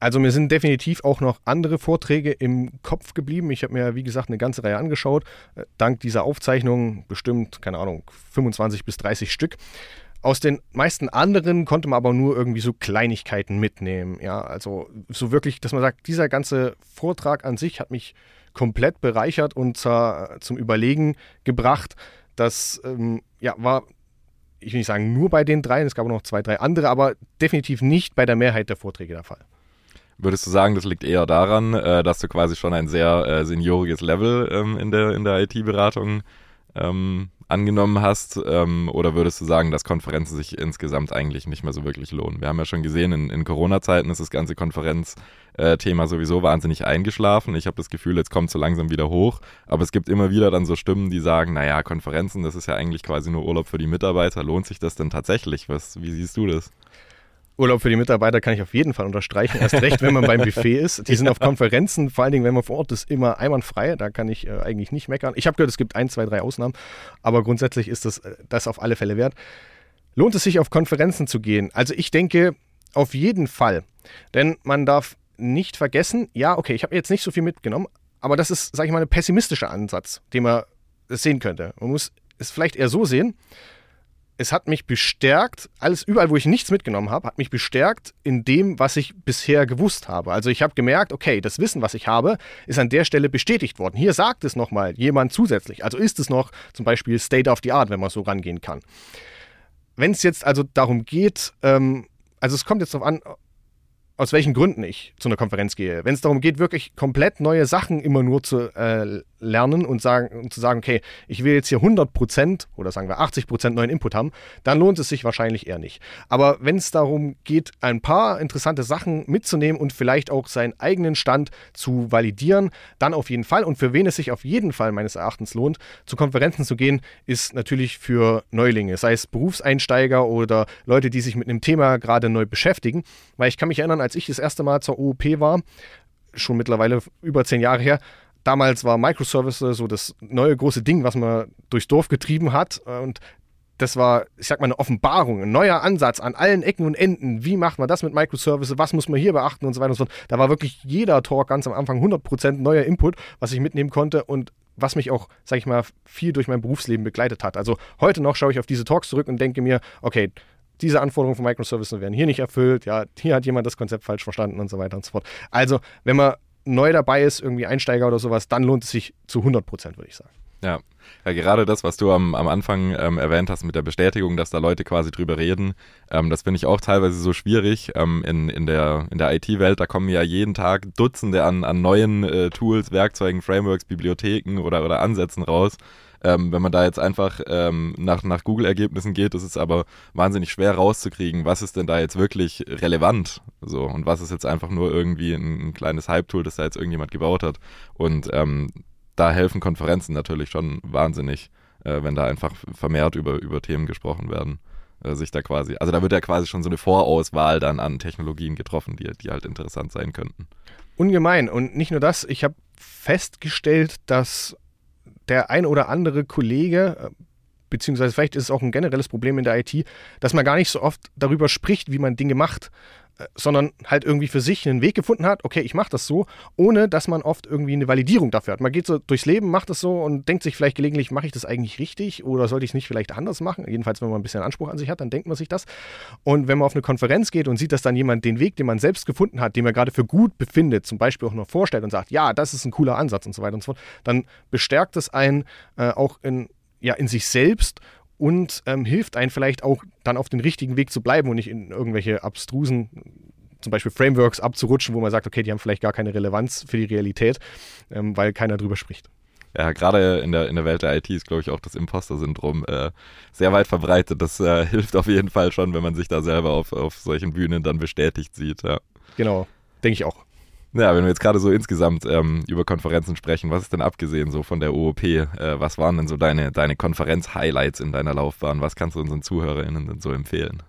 Also mir sind definitiv auch noch andere Vorträge im Kopf geblieben. Ich habe mir, wie gesagt, eine ganze Reihe angeschaut. Äh, dank dieser Aufzeichnung bestimmt, keine Ahnung, 25 bis 30 Stück. Aus den meisten anderen konnte man aber nur irgendwie so Kleinigkeiten mitnehmen. Ja, also so wirklich, dass man sagt, dieser ganze Vortrag an sich hat mich komplett bereichert und zum Überlegen gebracht. Das ähm, ja, war ich will nicht sagen nur bei den dreien, es gab noch zwei, drei andere, aber definitiv nicht bei der Mehrheit der Vorträge der Fall. Würdest du sagen, das liegt eher daran, äh, dass du quasi schon ein sehr äh, senioriges Level ähm, in der, in der IT-Beratung ähm, angenommen hast? Ähm, oder würdest du sagen, dass Konferenzen sich insgesamt eigentlich nicht mehr so wirklich lohnen? Wir haben ja schon gesehen, in, in Corona-Zeiten ist das ganze Konferenzthema sowieso wahnsinnig eingeschlafen. Ich habe das Gefühl, jetzt kommt so langsam wieder hoch. Aber es gibt immer wieder dann so Stimmen, die sagen, naja, Konferenzen, das ist ja eigentlich quasi nur Urlaub für die Mitarbeiter. Lohnt sich das denn tatsächlich? Was, wie siehst du das? Urlaub für die Mitarbeiter kann ich auf jeden Fall unterstreichen. Erst recht, wenn man beim Buffet ist. Die sind auf Konferenzen, vor allen Dingen, wenn man vor Ort ist, immer einwandfrei. Da kann ich äh, eigentlich nicht meckern. Ich habe gehört, es gibt ein, zwei, drei Ausnahmen, aber grundsätzlich ist das, äh, das auf alle Fälle wert. Lohnt es sich, auf Konferenzen zu gehen? Also ich denke, auf jeden Fall. Denn man darf nicht vergessen, ja, okay, ich habe jetzt nicht so viel mitgenommen, aber das ist, sage ich mal, ein pessimistischer Ansatz, den man sehen könnte. Man muss es vielleicht eher so sehen, es hat mich bestärkt, alles überall, wo ich nichts mitgenommen habe, hat mich bestärkt in dem, was ich bisher gewusst habe. Also ich habe gemerkt, okay, das Wissen, was ich habe, ist an der Stelle bestätigt worden. Hier sagt es nochmal jemand zusätzlich. Also ist es noch zum Beispiel State of the Art, wenn man so rangehen kann. Wenn es jetzt also darum geht, ähm, also es kommt jetzt darauf an, aus welchen Gründen ich zu einer Konferenz gehe. Wenn es darum geht, wirklich komplett neue Sachen immer nur zu äh, lernen und, sagen, und zu sagen, okay, ich will jetzt hier 100% oder sagen wir 80% neuen Input haben, dann lohnt es sich wahrscheinlich eher nicht. Aber wenn es darum geht, ein paar interessante Sachen mitzunehmen und vielleicht auch seinen eigenen Stand zu validieren, dann auf jeden Fall. Und für wen es sich auf jeden Fall meines Erachtens lohnt, zu Konferenzen zu gehen, ist natürlich für Neulinge, sei es Berufseinsteiger oder Leute, die sich mit einem Thema gerade neu beschäftigen. Weil ich kann mich erinnern, als ich das erste Mal zur OOP war, schon mittlerweile über zehn Jahre her, damals war Microservices so das neue große Ding, was man durchs Dorf getrieben hat. Und das war, ich sag mal, eine Offenbarung, ein neuer Ansatz an allen Ecken und Enden. Wie macht man das mit Microservices? Was muss man hier beachten und so weiter und so fort. Da war wirklich jeder Talk ganz am Anfang 100% neuer Input, was ich mitnehmen konnte und was mich auch, sag ich mal, viel durch mein Berufsleben begleitet hat. Also heute noch schaue ich auf diese Talks zurück und denke mir, okay, diese Anforderungen von Microservices werden hier nicht erfüllt, ja, hier hat jemand das Konzept falsch verstanden und so weiter und so fort. Also, wenn man neu dabei ist, irgendwie Einsteiger oder sowas, dann lohnt es sich zu 100 Prozent, würde ich sagen. Ja. ja, gerade das, was du am, am Anfang ähm, erwähnt hast mit der Bestätigung, dass da Leute quasi drüber reden, ähm, das finde ich auch teilweise so schwierig. Ähm, in, in der, in der IT-Welt, da kommen ja jeden Tag Dutzende an, an neuen äh, Tools, Werkzeugen, Frameworks, Bibliotheken oder, oder Ansätzen raus. Ähm, wenn man da jetzt einfach ähm, nach, nach Google-Ergebnissen geht, ist es aber wahnsinnig schwer rauszukriegen, was ist denn da jetzt wirklich relevant so und was ist jetzt einfach nur irgendwie ein, ein kleines Hype-Tool, das da jetzt irgendjemand gebaut hat. Und ähm, da helfen Konferenzen natürlich schon wahnsinnig, äh, wenn da einfach vermehrt über, über Themen gesprochen werden. Äh, sich da quasi, also da wird ja quasi schon so eine Vorauswahl dann an Technologien getroffen, die, die halt interessant sein könnten. Ungemein. Und nicht nur das, ich habe festgestellt, dass der ein oder andere Kollege, äh, beziehungsweise vielleicht ist es auch ein generelles Problem in der IT, dass man gar nicht so oft darüber spricht, wie man Dinge macht, sondern halt irgendwie für sich einen Weg gefunden hat, okay, ich mache das so, ohne dass man oft irgendwie eine Validierung dafür hat. Man geht so durchs Leben, macht das so und denkt sich vielleicht gelegentlich, mache ich das eigentlich richtig oder sollte ich es nicht vielleicht anders machen? Jedenfalls, wenn man ein bisschen Anspruch an sich hat, dann denkt man sich das. Und wenn man auf eine Konferenz geht und sieht, dass dann jemand den Weg, den man selbst gefunden hat, den man gerade für gut befindet, zum Beispiel auch noch vorstellt und sagt, ja, das ist ein cooler Ansatz und so weiter und so fort, dann bestärkt es einen äh, auch in, ja, in sich selbst und ähm, hilft einen vielleicht auch dann auf den richtigen Weg zu bleiben und nicht in irgendwelche abstrusen zum Beispiel Frameworks abzurutschen, wo man sagt, okay, die haben vielleicht gar keine Relevanz für die Realität, ähm, weil keiner drüber spricht. Ja, gerade in der, in der Welt der IT ist, glaube ich, auch das Imposter-Syndrom äh, sehr weit verbreitet. Das äh, hilft auf jeden Fall schon, wenn man sich da selber auf, auf solchen Bühnen dann bestätigt sieht. Ja. Genau, denke ich auch. Ja, wenn wir jetzt gerade so insgesamt ähm, über Konferenzen sprechen, was ist denn abgesehen so von der OOP? Äh, was waren denn so deine, deine Konferenz-Highlights in deiner Laufbahn? Was kannst du unseren ZuhörerInnen denn so empfehlen?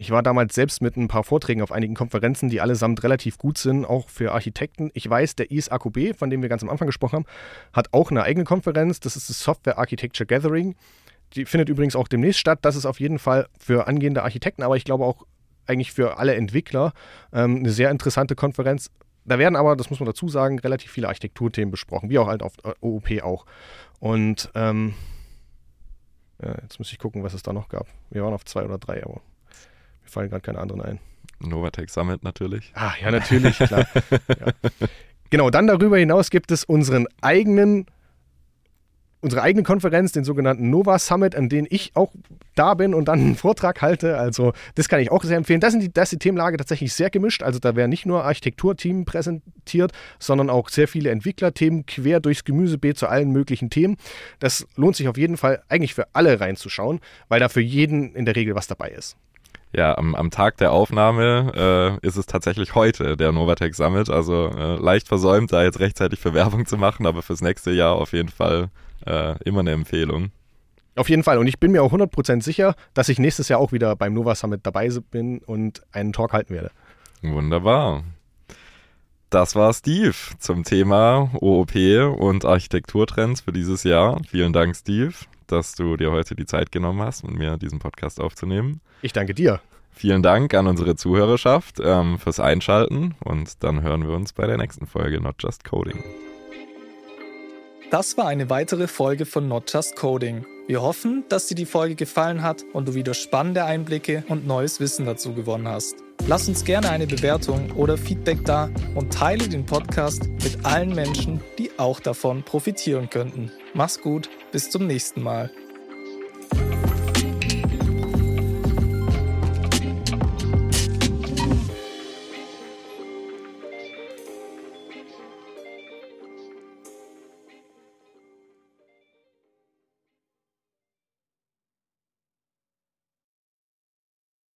Ich war damals selbst mit ein paar Vorträgen auf einigen Konferenzen, die allesamt relativ gut sind, auch für Architekten. Ich weiß, der ISAQB, von dem wir ganz am Anfang gesprochen haben, hat auch eine eigene Konferenz. Das ist das Software Architecture Gathering. Die findet übrigens auch demnächst statt. Das ist auf jeden Fall für angehende Architekten, aber ich glaube auch eigentlich für alle Entwickler ähm, eine sehr interessante Konferenz. Da werden aber, das muss man dazu sagen, relativ viele Architekturthemen besprochen, wie auch halt auf äh, OOP auch. Und ähm, ja, jetzt muss ich gucken, was es da noch gab. Wir waren auf zwei oder drei, aber mir fallen gerade keine anderen ein. Novatec Summit natürlich. Ah, ja, natürlich, klar. ja. Genau, dann darüber hinaus gibt es unseren eigenen unsere eigene Konferenz, den sogenannten Nova Summit, an dem ich auch da bin und dann einen Vortrag halte. Also das kann ich auch sehr empfehlen. Da, sind die, da ist die Themenlage tatsächlich sehr gemischt. Also da werden nicht nur Architekturthemen präsentiert, sondern auch sehr viele Entwicklerthemen quer durchs Gemüsebeet zu allen möglichen Themen. Das lohnt sich auf jeden Fall eigentlich für alle reinzuschauen, weil da für jeden in der Regel was dabei ist. Ja, am, am Tag der Aufnahme äh, ist es tatsächlich heute der Novatec Summit. Also äh, leicht versäumt, da jetzt rechtzeitig für Werbung zu machen, aber fürs nächste Jahr auf jeden Fall äh, immer eine Empfehlung. Auf jeden Fall. Und ich bin mir auch 100% sicher, dass ich nächstes Jahr auch wieder beim Nova Summit dabei bin und einen Talk halten werde. Wunderbar. Das war Steve zum Thema OOP und Architekturtrends für dieses Jahr. Vielen Dank, Steve, dass du dir heute die Zeit genommen hast, mit mir diesen Podcast aufzunehmen. Ich danke dir. Vielen Dank an unsere Zuhörerschaft ähm, fürs Einschalten und dann hören wir uns bei der nächsten Folge Not Just Coding. Das war eine weitere Folge von Not Just Coding. Wir hoffen, dass dir die Folge gefallen hat und du wieder spannende Einblicke und neues Wissen dazu gewonnen hast. Lass uns gerne eine Bewertung oder Feedback da und teile den Podcast mit allen Menschen, die auch davon profitieren könnten. Mach's gut, bis zum nächsten Mal.